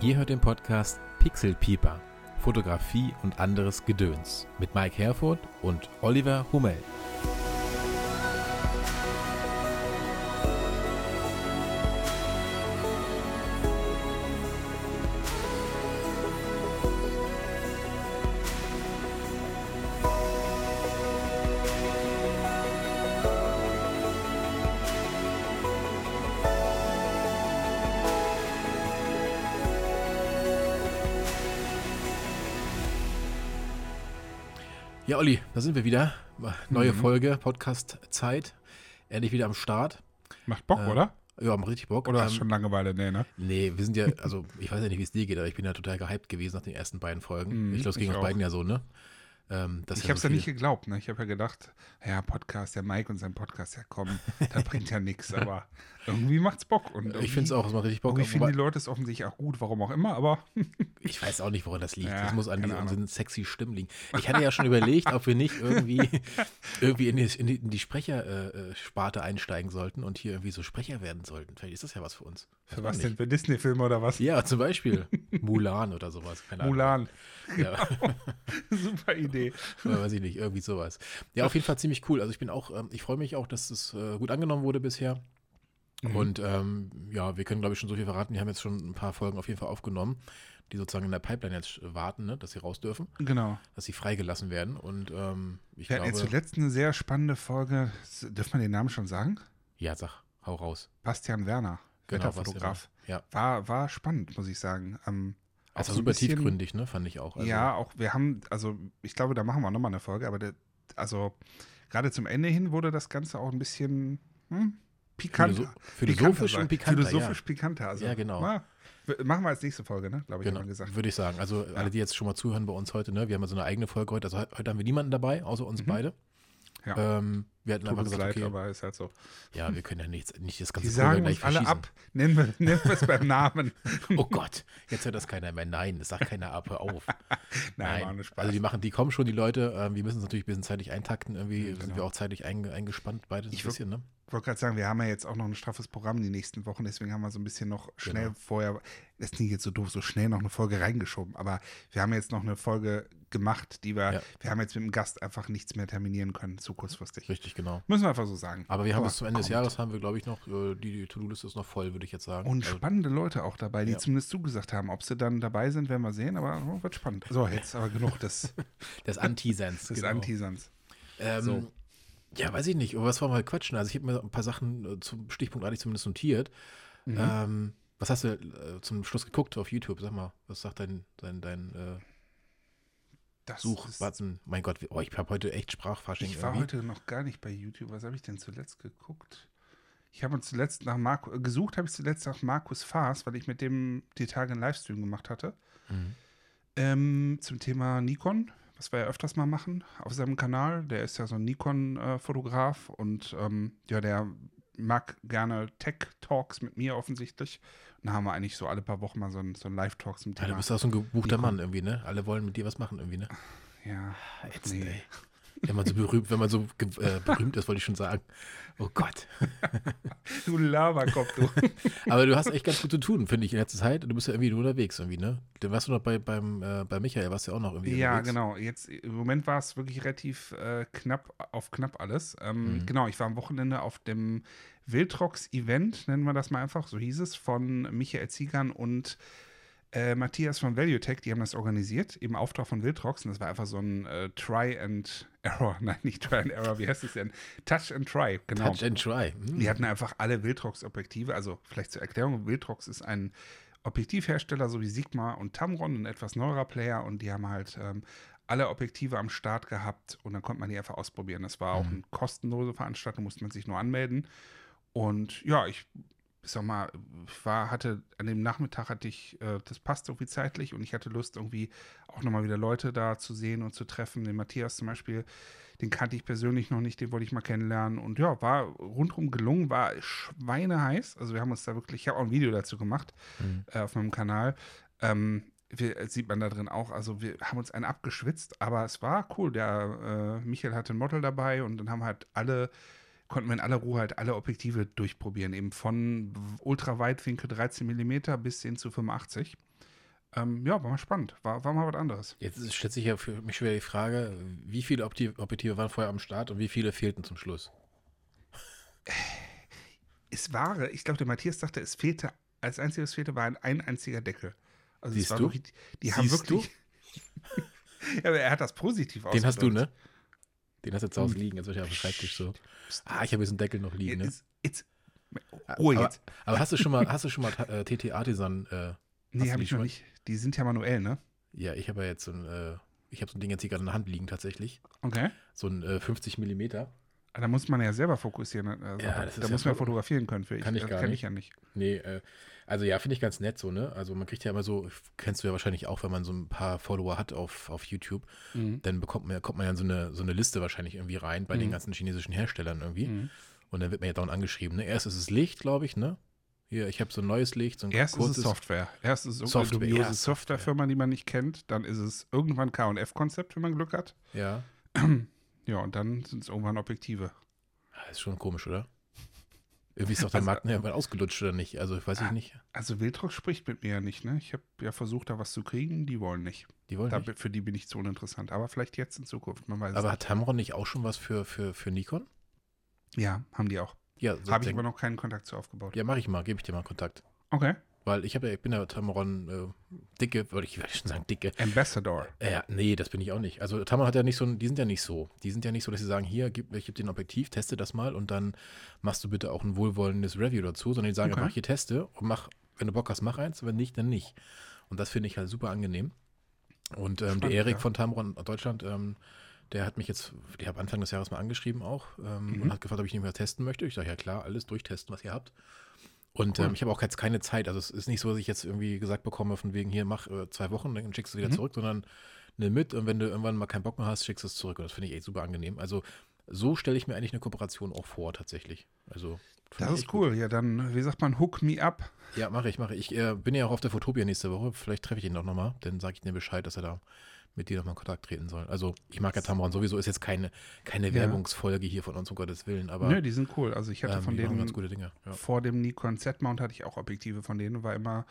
Ihr hört den Podcast Pixel Pieper, Fotografie und anderes Gedöns mit Mike Herford und Oliver Hummel. Da sind wir wieder. Neue Mhm. Folge, Podcast Zeit. Endlich wieder am Start. Macht Bock, Äh, oder? Ja, haben richtig Bock. Oder hast Ähm, du schon Langeweile? Nee, ne? Nee, wir sind ja, also ich weiß ja nicht, wie es dir geht, aber ich bin ja total gehypt gewesen nach den ersten beiden Folgen. Mhm, ich glaube, es ging uns beiden ja so, ne? Ähm, ich habe es ja nicht geglaubt, ne? Ich habe ja gedacht, ja, Podcast, der Mike und sein Podcast, ja komm, da bringt ja nichts, aber irgendwie macht's Bock. Und Ich finde es auch, es macht richtig Bock. Ich finde die Leute es offensichtlich auch gut, warum auch immer, aber Ich weiß auch nicht, woran das liegt. Ja, das muss an diesen, Ahnung. sexy Stimmen liegen. Ich hatte ja schon überlegt, ob wir nicht irgendwie, irgendwie in die, in die, Sprechersparte einsteigen sollten und hier irgendwie so Sprecher werden sollten. Vielleicht ist das ja was für uns. für was denn? Für Disney-Filme oder was? Ja, zum Beispiel Mulan oder sowas. Keine Ahnung. Ja, Super Idee. oder weiß ich nicht, irgendwie sowas. Ja, auf jeden Fall ziemlich cool. Also ich bin auch, ähm, ich freue mich auch, dass es äh, gut angenommen wurde bisher. Mhm. Und ähm, ja, wir können, glaube ich, schon so viel verraten. Wir haben jetzt schon ein paar Folgen auf jeden Fall aufgenommen, die sozusagen in der Pipeline jetzt warten, ne, dass sie raus dürfen, Genau. dass sie freigelassen werden. Und ähm, ich Wir glaube, jetzt zuletzt eine sehr spannende Folge. Dürfen wir den Namen schon sagen? ja, sag, hau raus. Bastian Werner, Genau, Wetterfotograf. Ja, War, war spannend, muss ich sagen. Ähm, also super bisschen- tiefgründig, ne, fand ich auch. Also, ja, auch wir haben, also ich glaube, da machen wir nochmal eine Folge, aber der, also gerade zum Ende hin wurde das Ganze auch ein bisschen hm, pikanter. Philosoph- philosophisch Pikanter, und pikanter, Philosophisch pikanter. Also, Ja, genau. na, machen wir als nächste Folge, ne? Glaube ich, Genau, gesagt. würde ich sagen. Also alle, die jetzt schon mal zuhören bei uns heute, ne, wir haben ja so eine eigene Folge heute. Also he- heute haben wir niemanden dabei, außer uns Mhm. beide. Ja. Ähm, wir hatten Tut einfach uns gesagt, leid, okay, aber ist halt so. ja, wir können ja nichts, nicht das Die ganze sagen Program uns alle ab. Nennen wir, nennen wir es beim Namen. Oh Gott, jetzt hört das keiner mehr. Nein, das sagt keiner ab, hör auf. Nein, Spaß. Also die machen, die kommen schon, die Leute. Ähm, wir müssen es natürlich ein bisschen zeitlich eintakten. Irgendwie Ja, sind genau. wir auch zeitlich einge, eingespannt, beide so ein bisschen, ne? Ich wollte gerade sagen, wir haben ja jetzt auch noch ein straffes Programm die nächsten Wochen, deswegen haben wir so ein bisschen noch schnell Genau. vorher, das klingt jetzt so doof, so schnell noch eine Folge reingeschoben, aber wir haben jetzt noch eine Folge gemacht, die wir, Ja. wir haben jetzt mit dem Gast einfach nichts mehr terminieren können, zu kurzfristig. Richtig, genau. Müssen wir einfach so sagen. Aber wir haben bis zum Ende des kommt. Jahres haben wir, glaube ich, noch, äh, die, die To-Do-Liste ist noch voll, würde ich jetzt sagen. Und Also, spannende Leute auch dabei, die Ja. zumindest zugesagt haben. Ob sie dann dabei sind, werden wir sehen, aber oh, wird spannend. So, jetzt aber genug des, des Antisens. des genau. Antisans. Ähm, So. Ja, weiß ich nicht. Über was wollen wir quatschen? Also ich habe mir ein paar Sachen äh, zum Stichpunkt eigentlich zumindest notiert. Mhm. Ähm, was hast du äh, zum Schluss geguckt auf YouTube? Sag mal, was sagt dein, dein, dein äh, Das Suchbutton? Mein Gott, oh, ich habe heute echt Sprachfasching. Ich war irgendwie. heute noch gar nicht bei YouTube. Was habe ich denn zuletzt geguckt? Ich habe zuletzt nach Marco, äh, gesucht, habe ich zuletzt nach Markus Faas, weil ich mit dem die Tage einen Livestream gemacht hatte. Mhm. Ähm, zum Thema Nikon, was wir ja öfters mal machen auf seinem Kanal. Der ist ja so ein Nikon-Fotograf und ähm, ja, der mag gerne Tech-Talks mit mir offensichtlich. Und da haben wir eigentlich so alle paar Wochen mal so ein, so ein Live-Talk zum Ja, du Thema. bist auch so ein gebuchter. Mann irgendwie, ne? Alle wollen mit dir was machen irgendwie, ne? ja, Ätzend, Nee. ey. Wenn man so berühmt, wenn man so äh, berühmt ist, wollte ich schon sagen. Oh Gott. du Laberkopf, du. Aber du hast echt ganz gut zu tun, finde ich, in letzter Zeit. Du bist ja irgendwie nur unterwegs irgendwie, ne? Dann warst du noch bei, beim, äh, bei Michael, warst du ja auch noch irgendwie Ja, unterwegs. genau. Jetzt im Moment war es wirklich relativ äh, knapp auf knapp alles. Ähm, Mhm. Genau, ich war am Wochenende auf dem Wildrocks-Event, nennen wir das mal einfach, so hieß es, von Michael Ziegern und äh, Matthias von ValueTech, die haben das organisiert, im Auftrag von Wildrocks. Und das war einfach so ein äh, Try and Error. Nein, nicht Try and Error, wie heißt es denn? Touch and Try, genau. Touch and try. Hm. Die hatten einfach alle Wildrox-Objektive. Also vielleicht zur Erklärung, Wildrox ist ein Objektivhersteller, so wie Sigma und Tamron, ein etwas neuerer Player. Und die haben halt ähm, alle Objektive am Start gehabt und dann konnte man die einfach ausprobieren. Das war auch Mhm. eine kostenlose Veranstaltung, musste man sich nur anmelden. Und ja, ich sag mal, ich war, hatte an dem Nachmittag hatte ich, äh, das passt irgendwie zeitlich und ich hatte Lust, irgendwie auch nochmal wieder Leute da zu sehen und zu treffen. Den Matthias zum Beispiel, den kannte ich persönlich noch nicht, den wollte ich mal kennenlernen. Und ja, war rundherum gelungen, war schweineheiß. Also wir haben uns da wirklich, ich habe auch ein Video dazu gemacht Mhm. äh, auf meinem Kanal. Ähm, wir, das sieht man da drin auch. Also wir haben uns einen abgeschwitzt, aber es war cool. Der äh, Michael hatte ein Model dabei und dann haben halt alle konnten wir in aller Ruhe halt alle Objektive durchprobieren. Eben von Ultraweitwinkel 13 mm bis hin zu 85. Ähm, ja, war mal spannend. War, war mal was anderes. Jetzt stellt sich ja für mich schwer die Frage, wie viele Objektive waren vorher am Start und wie viele fehlten zum Schluss? Es war, ich glaube, der Matthias sagte, es fehlte, als einziges fehlte, war ein, ein einziger Deckel. Also Siehst du? wirklich, die haben Siehst wirklich. ja, aber er hat das positiv Den hast du, ausgedrückt. ne? Den hast du zu Hause liegen, jetzt wahrscheinlich auf dem Schreibtisch so. Ah, ich habe jetzt einen Deckel noch liegen, ne? Jetzt, jetzt, Ruhe aber, jetzt. aber hast du schon mal, hast du schon mal äh, TT Artisan? Äh, Nee, habe die ich noch nicht. Die sind ja manuell, ne? Ja, ich habe ja jetzt so ein, äh, ich habe so ein Ding jetzt hier gerade in der Hand liegen tatsächlich. Okay. So ein äh, 50 Millimeter. Da muss man ja selber fokussieren. Also, Ja, das ist da ja muss man fotografieren können für ich. Kann ich das gar kenn nicht. ich ja nicht. Nee, äh, also ja, finde ich ganz nett so, ne? Also man kriegt ja immer so, kennst du ja wahrscheinlich auch, wenn man so ein paar Follower hat auf, auf YouTube, Mhm. dann bekommt man, kommt man ja so eine, so eine Liste wahrscheinlich irgendwie rein bei den Mhm. ganzen chinesischen Herstellern irgendwie. Mhm. Und dann wird man ja dauernd angeschrieben, ne? Erst ist es Licht, glaube ich, ne? Hier, ich habe so ein neues Licht, so ein Erst ist kurzes. es Software. Erst ist es Software, dubiose ja, Softwarefirma, die man nicht kennt. Dann ist es irgendwann K&F-Konzept, wenn man Glück hat. Ja. Ja, und dann sind es irgendwann Objektive. Ah, Ist schon komisch, oder? Irgendwie ist doch der Also- Markt irgendwann ausgelutscht oder nicht? Also weiß ich Ah, nicht. Also Wildrock spricht mit mir ja nicht, ne? Ich habe ja versucht, da was zu kriegen. Die wollen nicht. Die wollen Da, nicht. für die bin ich zu uninteressant. Aber vielleicht jetzt in Zukunft, man weiß Aber hat Tamron nicht auch schon was für, für, für Nikon? Ja, haben die auch. Ja, so Habe ich aber noch keinen Kontakt zu aufgebaut. ja mache ich mal, gebe ich dir mal Kontakt. Okay. Weil ich ja, ich bin ja Tamron äh, dicke, würde ich schon sagen, dicke. Ambassador. Äh, Ja, nee, das bin ich auch nicht. Also Tamron hat ja nicht so, die sind ja nicht so. Die sind ja nicht so, dass sie sagen, hier, gib, ich gebe dir ein Objektiv, teste das mal und dann machst du bitte auch ein wohlwollendes Review dazu, sondern die sagen Okay. einfach, hier teste und mach, wenn du Bock hast, mach eins, wenn nicht, dann nicht. Und das finde ich halt super angenehm. Und ähm, Spannend, der Erik ja. von Tamron Deutschland, ähm, der hat mich jetzt, ich habe Anfang des Jahres mal angeschrieben auch ähm, Mhm. und hat gefragt, ob ich nicht mehr testen möchte. Ich sage, ja klar, alles durchtesten, was ihr habt. Und Cool. ähm, ich habe auch jetzt keine Zeit. Also es ist nicht so, dass ich jetzt irgendwie gesagt bekomme, von wegen hier, mach äh, zwei Wochen, dann schickst du wieder Mhm. zurück, sondern nimm mit und wenn du irgendwann mal keinen Bock mehr hast, schickst du es zurück. Und das finde ich echt super angenehm. Also so stelle ich mir eigentlich eine Kooperation auch vor, tatsächlich. Also Das ist echt gut. cool. Ja, dann, wie sagt man, hook me up. Ja, mache ich, mache ich. Ich äh, bin ja auch auf der Fotopia nächste Woche. Vielleicht treffe ich ihn doch nochmal. Dann sage ich dir Bescheid, dass er da mit dir nochmal in Kontakt treten soll. Also ich mag ja Tamron sowieso. Ist jetzt keine, keine Ja. Werbungsfolge hier von uns, um Gottes Willen. Aber Nö, die sind cool. Also ich hatte ähm, von denen ganz gute Dinge. Ja. vor dem Nikon Z-Mount hatte ich auch Objektive von denen und war immer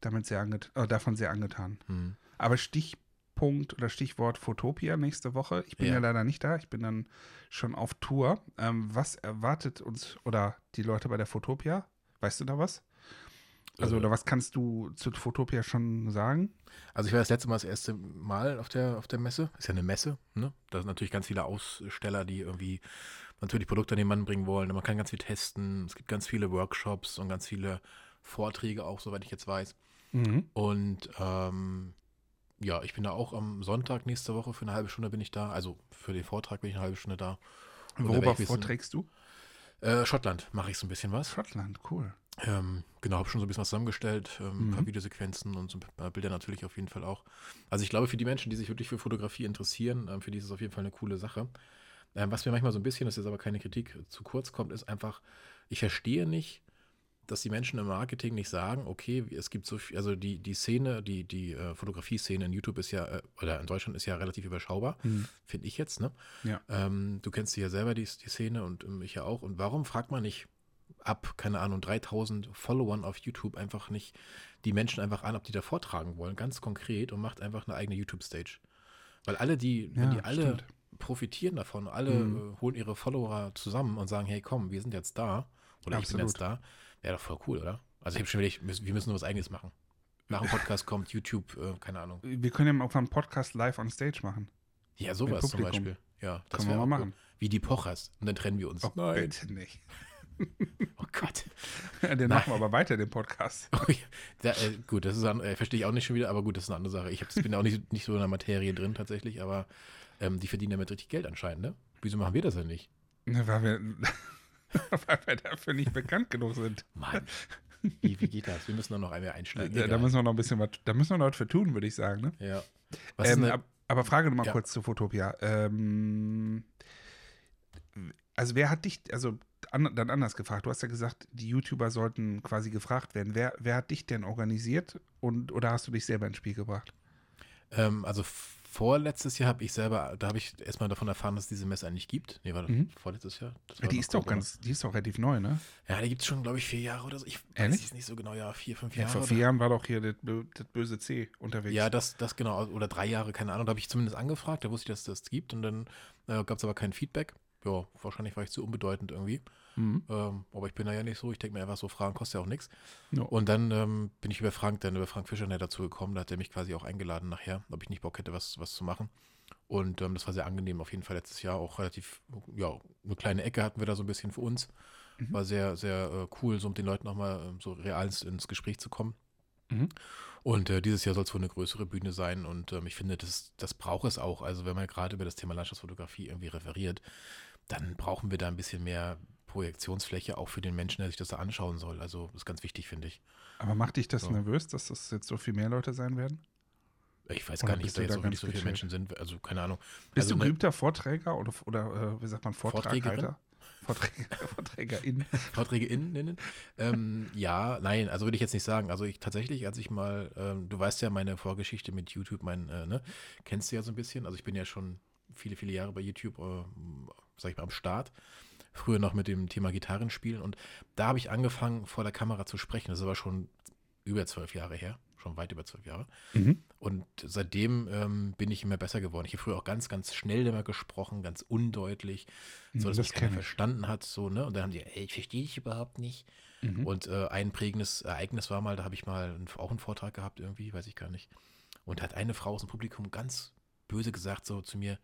damit sehr anget äh, davon sehr angetan. Hm. Aber Stichpunkt oder Stichwort Fotopia nächste Woche. Ich bin ja, Ja. leider nicht da. Ich bin dann schon auf Tour. Ähm, was erwartet uns oder die Leute bei der Fotopia? Weißt du da was? Also, Äh, oder was kannst du zu Fotopia schon sagen? Also ich war das letzte Mal das erste Mal auf der, auf der Messe. Ist ja eine Messe, ne? Da sind natürlich ganz viele Aussteller, die irgendwie natürlich Produkte an den Mann bringen wollen. Man kann ganz viel testen. Es gibt ganz viele Workshops und ganz viele Vorträge auch, soweit ich jetzt weiß. Und ähm, ja, ich bin da auch am Sonntag nächste Woche für eine halbe Stunde bin ich da. Also für den Vortrag bin ich eine halbe Stunde da. Und Worüber vorträgst du? Äh, Schottland mache ich so ein bisschen was. Schottland, cool. Ähm, genau, habe schon so ein bisschen was zusammengestellt, ähm, ein paar Mhm. Videosequenzen und so ein paar Bilder natürlich auf jeden Fall auch. Also ich glaube, für die Menschen, die sich wirklich für Fotografie interessieren, ähm, für die ist es auf jeden Fall eine coole Sache. Ähm, was mir manchmal so ein bisschen, das ist aber keine Kritik, zu kurz kommt, ist einfach, ich verstehe nicht, dass die Menschen im Marketing nicht sagen, okay, es gibt so viel, also die, die Szene, die, die äh, Fotografie-Szene in YouTube ist ja, äh, oder in Deutschland ist ja relativ überschaubar, Mhm. finde ich jetzt, ne? Ja. Ähm, du kennst sie ja selber, die, die Szene, und ähm, ich ja auch. Und warum fragt man nicht ab, keine Ahnung, 3000 Followern auf YouTube einfach nicht die Menschen einfach an, ob die da vortragen wollen, ganz konkret, und macht einfach eine eigene YouTube-Stage? Weil alle, die, wenn Ja, die alle stimmt. profitieren davon, alle Mhm. äh, holen ihre Follower zusammen und sagen, hey komm, wir sind jetzt da, oder ich bin Absolut. jetzt da, wäre doch voll cool, oder? Also ich habe schon überlegt, wir müssen nur was eigenes machen. Nach dem Podcast kommt YouTube, äh, keine Ahnung. Wir können ja mal irgendwann einen Podcast live on stage machen. Ja, sowas zum. Beispiel. Ja, das Können wir mal auch cool. machen. Wie die Pochers. Und dann trennen wir uns. Oh, bitte nicht. Oh Gott. Den machen wir aber weiter, den Podcast. Oh, ja. Da, äh, gut, das ist an- äh, verstehe ich auch nicht schon wieder, aber gut, das ist eine andere Sache. Ich hab, bin auch nicht, nicht so in der Materie drin tatsächlich, aber ähm, die verdienen damit richtig Geld anscheinend, ne? Wieso machen wir das denn nicht? Ne, Weil wir, weil wir dafür nicht bekannt genug sind. Mann. Wie, wie geht das? Wir müssen da noch einmal einsteigen. Da, da müssen wir noch ein bisschen was, da müssen wir noch was für tun, würde ich sagen. Ne? ja. Ähm, eine, ab, aber Frage nochmal Ja. kurz zu Fotopia. Ähm, also wer hat dich, also an, dann anders gefragt, du hast ja gesagt, die YouTuber sollten quasi gefragt werden. Wer, wer hat dich denn organisiert und oder hast du dich selber ins Spiel gebracht? ähm, also vorletztes Jahr habe ich selber, da habe ich erstmal davon erfahren, dass es diese Messe eigentlich gibt. Nee, war das Mhm. vorletztes Jahr? Ja, die ist doch ganz, die ist doch relativ neu, ne? Ja, die gibt es schon, glaube ich, vier Jahre oder so. Ich weiß Ehrlich? es nicht so genau, ja, vier, fünf Ja, Jahre. vor oder- vier Jahren war doch hier das böse C unterwegs. Ja, das, das genau, oder drei Jahre, keine Ahnung. Da habe ich zumindest angefragt, da wusste ich, dass es das gibt und dann äh, gab es aber kein Feedback. Ja, wahrscheinlich war ich zu unbedeutend irgendwie. Mhm. Ähm, aber ich bin da ja nicht so. Ich denke mir einfach so, Fragen kostet ja auch nichts. Ja. Und dann ähm, bin ich über Frank, dann über Frank Fischer dazu gekommen. Da hat er mich quasi auch eingeladen nachher, ob ich nicht Bock hätte, was, was zu machen. Und ähm, das war sehr angenehm, auf jeden Fall letztes Jahr auch relativ, ja, eine kleine Ecke hatten wir da so ein bisschen für uns. Mhm. War sehr, sehr äh, cool, so mit den Leuten nochmal ähm, so real ins, ins Gespräch zu kommen. Mhm. Und äh, dieses Jahr soll es wohl eine größere Bühne sein und ähm, ich finde, das, das braucht es auch. Also wenn man gerade über das Thema Landschaftsfotografie irgendwie referiert, dann brauchen wir da ein bisschen mehr Projektionsfläche auch für den Menschen, der sich das da anschauen soll. Also das ist ganz wichtig, finde ich. Aber macht dich das So. nervös, dass das jetzt so viel mehr Leute sein werden? Ich weiß Oder gar nicht, ob da jetzt so wirklich so viele? Menschen sind. Also keine Ahnung. Bist Also, du ne- geübter Vorträger oder, oder äh, wie sagt man, Vortraghalter? Vorträge innen nennen? ähm, ja, nein, also würde ich jetzt nicht sagen. Also ich tatsächlich, als ich mal, ähm, du weißt ja meine Vorgeschichte mit YouTube, mein, äh, ne, kennst du ja so ein bisschen. Also ich bin ja schon viele, viele Jahre bei YouTube, äh, sag ich mal, am Start. Früher noch mit dem Thema Gitarrenspielen und da habe ich angefangen, vor der Kamera zu sprechen. Das ist aber schon über zwölf Jahre her, schon weit über zwölf Jahre. Mhm. Und seitdem ähm, bin ich immer besser geworden. Ich habe früher auch ganz, ganz schnell immer gesprochen, ganz undeutlich, so dass das mich keiner verstanden hat. So, ne? Und dann haben die, ey, ich verstehe dich überhaupt nicht. Mhm. Und äh, ein prägendes Ereignis war mal, da habe ich mal einen, auch einen Vortrag gehabt, irgendwie, weiß ich gar nicht. Und hat eine Frau aus dem Publikum ganz böse gesagt, so zu mir,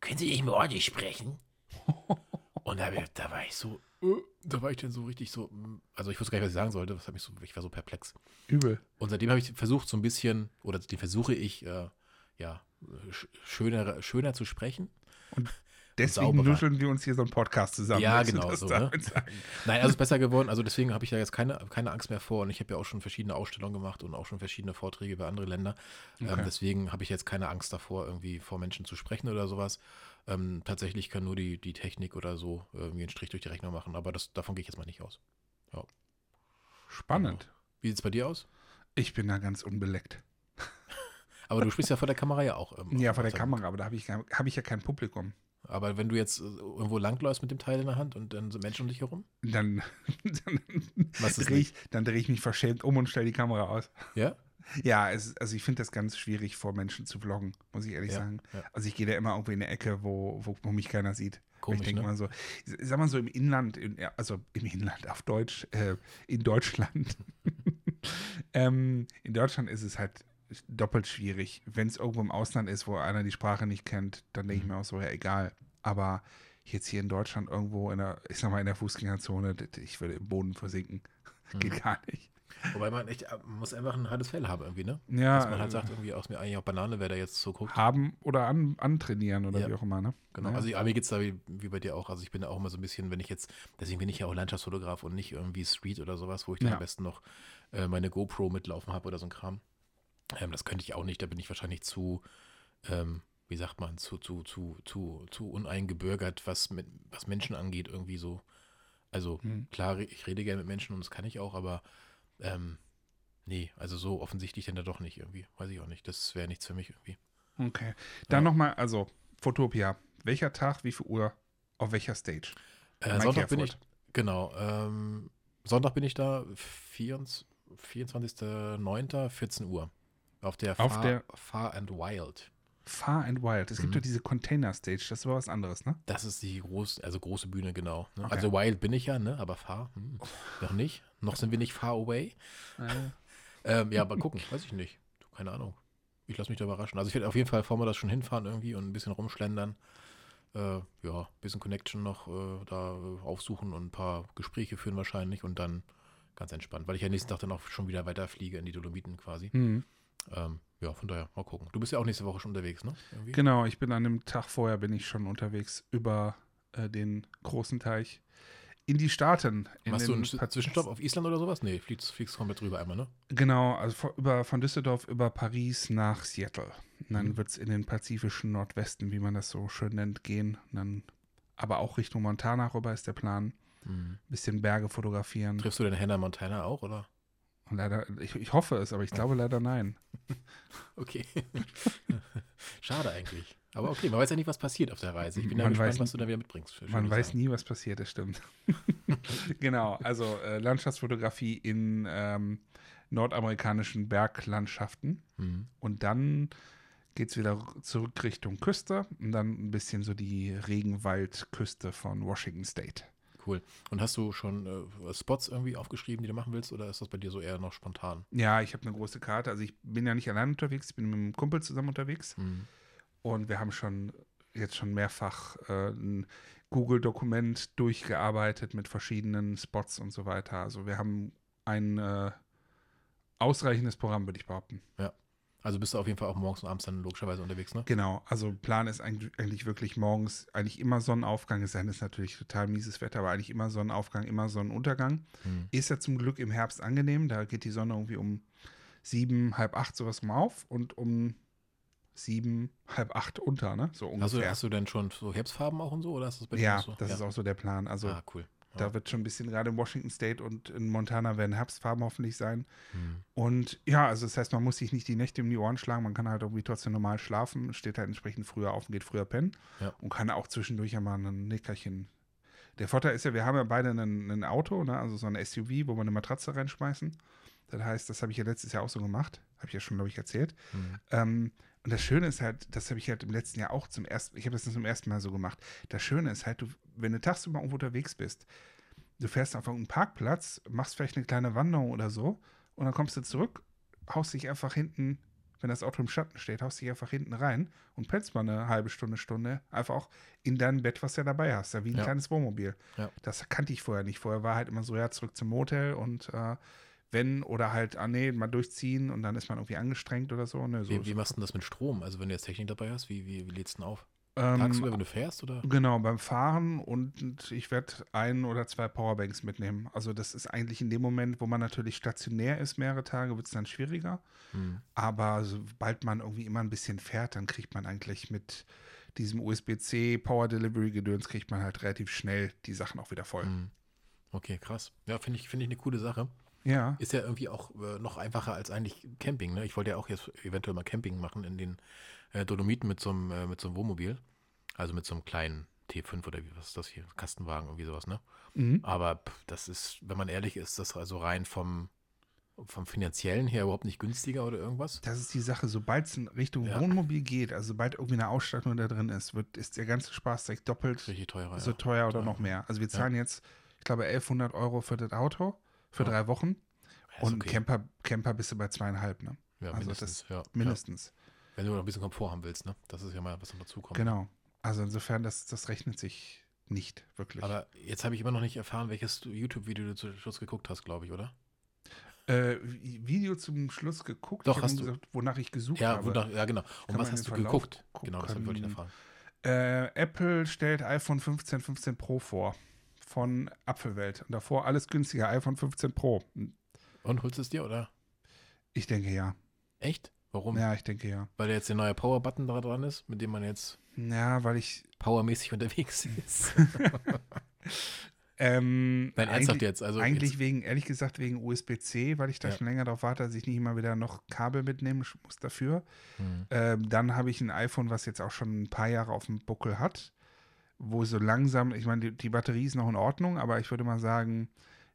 können Sie nicht mehr ordentlich sprechen? Und da, da war ich so, äh, da war ich dann so richtig so, mm, also ich wusste gar nicht, was ich sagen sollte, das hat mich so, ich war so perplex. Übel. Und seitdem habe ich versucht, so ein bisschen, oder den versuche ich, äh, ja, sch- schöner, schöner zu sprechen. Deswegen sauberer. nuscheln wir uns hier so einen Podcast zusammen. Ja, genau so, ne? Nein, also es ist besser geworden. Also deswegen habe ich ja jetzt keine, keine Angst mehr vor. Und ich habe ja auch schon verschiedene Ausstellungen gemacht und auch schon verschiedene Vorträge über andere Länder. Okay. Ähm, deswegen habe ich jetzt keine Angst davor, irgendwie vor Menschen zu sprechen oder sowas. Ähm, tatsächlich kann nur die, die Technik oder so irgendwie einen Strich durch die Rechnung machen. Aber das, davon gehe ich jetzt mal nicht aus. Spannend. Wie sieht es bei dir aus? Ich bin da ganz unbeleckt. Aber du sprichst ja vor der Kamera ja auch. ähm, Ja, vor der. Kamera, aber da habe ich, hab ich ja kein Publikum. Aber wenn du jetzt äh, irgendwo langläufst mit dem Teil in der Hand und dann sind Menschen um dich herum? Dann, dann, drehe ich, dann drehe ich mich verschämt um und stelle die Kamera aus. Ja? Ja, es, also ich finde das ganz schwierig, vor Menschen zu vloggen, muss ich ehrlich Ja, sagen. ja. Also ich gehe da immer irgendwie in eine Ecke, wo, wo, wo mich keiner sieht. Komisch, ich denke ne? mal so, ich sag mal so im Inland, in, also im Inland auf Deutsch, äh, in Deutschland. ähm, in Deutschland ist es halt doppelt schwierig. Wenn es irgendwo im Ausland ist, wo einer die Sprache nicht kennt, dann denke ich Mhm. mir auch so, ja, egal. Aber jetzt hier in Deutschland irgendwo in der, ich sag mal, in der Fußgängerzone, ich würde im Boden versinken. Mhm. Geht gar nicht. Wobei man echt, äh, man muss einfach ein hartes Fell haben irgendwie, ne? Ja, Dass man halt äh, sagt, irgendwie aus mir eigentlich auch Banane, wer da jetzt so guckt. haben oder an, antrainieren oder Ja. wie auch immer, ne? Genau, Ja. also ja, mir geht es da wie, wie bei dir auch. Also ich bin da auch immer so ein bisschen, wenn ich jetzt, deswegen bin ich ja auch Landschaftsfotograf und nicht irgendwie Street oder sowas, wo ich dann am besten noch äh, meine GoPro mitlaufen habe oder so ein Kram. Ähm, das könnte ich auch nicht, da bin ich wahrscheinlich zu, ähm, wie sagt man, zu, zu, zu, zu, zu uneingebürgert, was, mit, was Menschen angeht, irgendwie so. Also Hm. klar, ich rede gerne mit Menschen und das kann ich auch, aber ähm, nee, also so offensichtlich dann da doch nicht irgendwie. Weiß ich auch nicht. Das wäre nichts für mich irgendwie. Okay. Dann Ja. nochmal, also, Fotopia. Welcher Tag, wie viel Uhr, auf welcher Stage? Äh, Sonntag bin ich, genau, ähm, Sonntag bin ich da, 24 24.09., 14 Uhr. Auf der Auf Far, der- Far and Wild. Far and Wild. Es gibt Mhm. doch diese Container Stage, das war was anderes, ne? Das ist die große, also große Bühne, genau. Ne? Okay. Also Wild bin ich ja, ne? Aber Far, hm, noch nicht. Noch sind wir nicht far away. Ähm, ja, aber gucken, weiß ich nicht. Keine Ahnung. Ich lasse mich da überraschen. Also ich werde auf jeden Fall vor mir das schon hinfahren irgendwie und ein bisschen rumschlendern. Äh, ja, ein bisschen Connection noch äh, da äh, aufsuchen und ein paar Gespräche führen wahrscheinlich und dann ganz entspannt, weil ich ja nächsten Tag dann auch schon wieder weiterfliege in die Dolomiten quasi. Mhm. Ähm, ja, von daher, mal gucken. Du bist ja auch nächste Woche schon unterwegs, ne? Irgendwie? Genau, ich bin an dem Tag vorher bin ich schon unterwegs über äh, den großen Teich in die Staaten. In Machst du den einen Zwischenstopp auf Island oder sowas? Nee, fliegst, fliegst komplett drüber einmal, ne? Genau, also von, über, von Düsseldorf über Paris nach Seattle. Und dann Mhm. wird es in den pazifischen Nordwesten, wie man das so schön nennt, gehen. Und dann aber auch Richtung Montana rüber ist der Plan. Mhm. Bisschen Berge fotografieren. Triffst du denn Hannah Montana auch, oder? Leider, ich, ich hoffe es, aber ich glaube leider nein. Okay. Schade eigentlich. Aber okay, man weiß ja nicht, was passiert auf der Reise. Ich bin Man gespannt, weiß- was du da wieder mitbringst. Man weiß nie, was passiert, das stimmt. genau, also äh, Landschaftsfotografie in ähm, nordamerikanischen Berglandschaften. Mhm. Und dann geht es wieder zurück Richtung Küste und dann ein bisschen so die Regenwaldküste von Washington State. Cool. Und hast du schon äh, Spots irgendwie aufgeschrieben, die du machen willst, oder ist das bei dir so eher noch spontan? Ja, ich habe eine große Karte. Also ich bin ja nicht allein unterwegs, ich bin mit einem Kumpel zusammen unterwegs. Mhm. Und wir haben schon jetzt schon mehrfach äh, ein Google-Dokument durchgearbeitet mit verschiedenen Spots und so weiter. Also wir haben ein äh, ausreichendes Programm, würde ich behaupten. Also bist du auf jeden Fall auch morgens und abends dann logischerweise unterwegs, ne? Genau, also Plan ist eigentlich, wirklich morgens eigentlich immer Sonnenaufgang, es ist natürlich total mieses Wetter, aber eigentlich immer Sonnenaufgang, immer Sonnenuntergang. Mhm. Ist ja zum Glück im Herbst angenehm, da geht die Sonne irgendwie um sieben, halb acht sowas rum auf und um sieben, halb acht unter, ne? So Hast, du, ungefähr. hast du denn schon so Herbstfarben auch und so, oder ist das bei dir ja, so? das ist auch so der Plan. Also ah, cool. Ja. Da wird schon ein bisschen, gerade in Washington State und in Montana werden Herbstfarben hoffentlich sein. Mhm. Und ja, also das heißt, man muss sich nicht die Nächte um die Ohren schlagen, man kann halt irgendwie trotzdem normal schlafen, steht halt entsprechend früher auf und geht früher pennen Ja. und kann auch zwischendurch ja mal ein Nickerchen. Der Vorteil ist ja, wir haben ja beide ein, ein Auto, ne? also so ein SUV, wo wir eine Matratze reinschmeißen. Das heißt, das habe ich ja letztes Jahr auch so gemacht, habe ich ja schon, glaube ich, erzählt. Mhm. Ähm, und das Schöne ist halt, das habe ich halt im letzten Jahr auch zum ersten, ich habe das zum ersten Mal so gemacht. Das Schöne ist halt, du, wenn du tagsüber irgendwo unterwegs bist, du fährst auf einen Parkplatz, machst vielleicht eine kleine Wanderung oder so und dann kommst du zurück, haust dich einfach hinten, wenn das Auto im Schatten steht, haust dich einfach hinten rein und pennst mal eine halbe Stunde, Stunde einfach auch in dein Bett, was du ja dabei hast, ja, wie ein Ja. kleines Wohnmobil. Ja. Das kannte ich vorher nicht. Vorher war halt immer so, ja, zurück zum Motel und äh, wenn oder halt, ah nee, mal durchziehen und dann ist man irgendwie angestrengt oder so. Ne, so Wie, wie machst du denn das mit Strom? Also wenn du jetzt Technik dabei hast, wie, wie, wie lädst du denn auf? ähm, Tagsüber, wenn du fährst, oder? Genau, beim Fahren und ich werde ein oder zwei Powerbanks mitnehmen. Also das ist eigentlich in dem Moment, wo man natürlich stationär ist, mehrere Tage, wird es dann schwieriger. Mhm. Aber sobald man irgendwie immer ein bisschen fährt, dann kriegt man eigentlich mit diesem USB-C Power Delivery Gedöns, kriegt man halt relativ schnell die Sachen auch wieder voll. Mhm. Okay, krass. Ja, finde ich, finde ich eine coole Sache. Ja, Ist ja irgendwie auch äh, noch einfacher als eigentlich Camping. Ne? Ich wollte ja auch jetzt eventuell mal Camping machen in den äh, Dolomiten mit so einem äh, mit so einem Wohnmobil. Also mit so einem kleinen T5 oder wie, was ist das hier? Kastenwagen, irgendwie sowas, ne? mhm. Aber pff, das ist, wenn man ehrlich ist, das also rein vom, vom finanziellen her überhaupt nicht günstiger oder irgendwas. das ist die Sache. Sobald es in Richtung Ja. Wohnmobil geht, also sobald irgendwie eine Ausstattung da drin ist, wird, ist der ganze Spaß direkt doppelt teurer. so ja. teuer oder Ja. noch mehr. Also wir zahlen jetzt, ich glaube, 1100 Euro für das Auto für Ja. drei Wochen. Ja, Und okay. Camper, Camper bist du bei zweieinhalb, ne? ja, also mindestens, ja, Mindestens. Wenn du noch ein bisschen Komfort haben willst, ne? Das ist ja mal, was noch dazu kommt. Genau. Also insofern, das, das rechnet sich nicht wirklich. Aber jetzt habe ich immer noch nicht erfahren, welches YouTube-Video du zum Schluss geguckt hast, glaube ich, oder? äh, Video zum Schluss geguckt, Doch, hast du. gesagt, wonach ich gesucht Ja, habe. wonach, ja genau. Und was hast du Verlauf geguckt? gucken? Genau, das wollte ich erfahren. Äh, Apple stellt iPhone 15, 15 Pro vor. Von Apfelwelt. Und davor alles günstiger, iPhone 15 Pro. Und holst du es dir, oder? Ich denke ja. Echt? Warum? Ja, ich denke ja. Weil jetzt der neue Power-Button da dran ist, mit dem man jetzt Ja, weil ich. powermäßig unterwegs ist. Ähm, Nein, ernsthaft eigentlich- jetzt. Also Eigentlich jetzt, wegen, ehrlich gesagt, wegen USB-C, weil ich da Ja. schon länger darauf warte, dass ich nicht immer wieder noch Kabel mitnehmen muss dafür. Hm. Ähm, dann habe ich ein iPhone, was jetzt auch schon ein paar Jahre auf dem Buckel hat, wo so langsam, ich meine, die, die Batterie ist noch in Ordnung, aber ich würde mal sagen,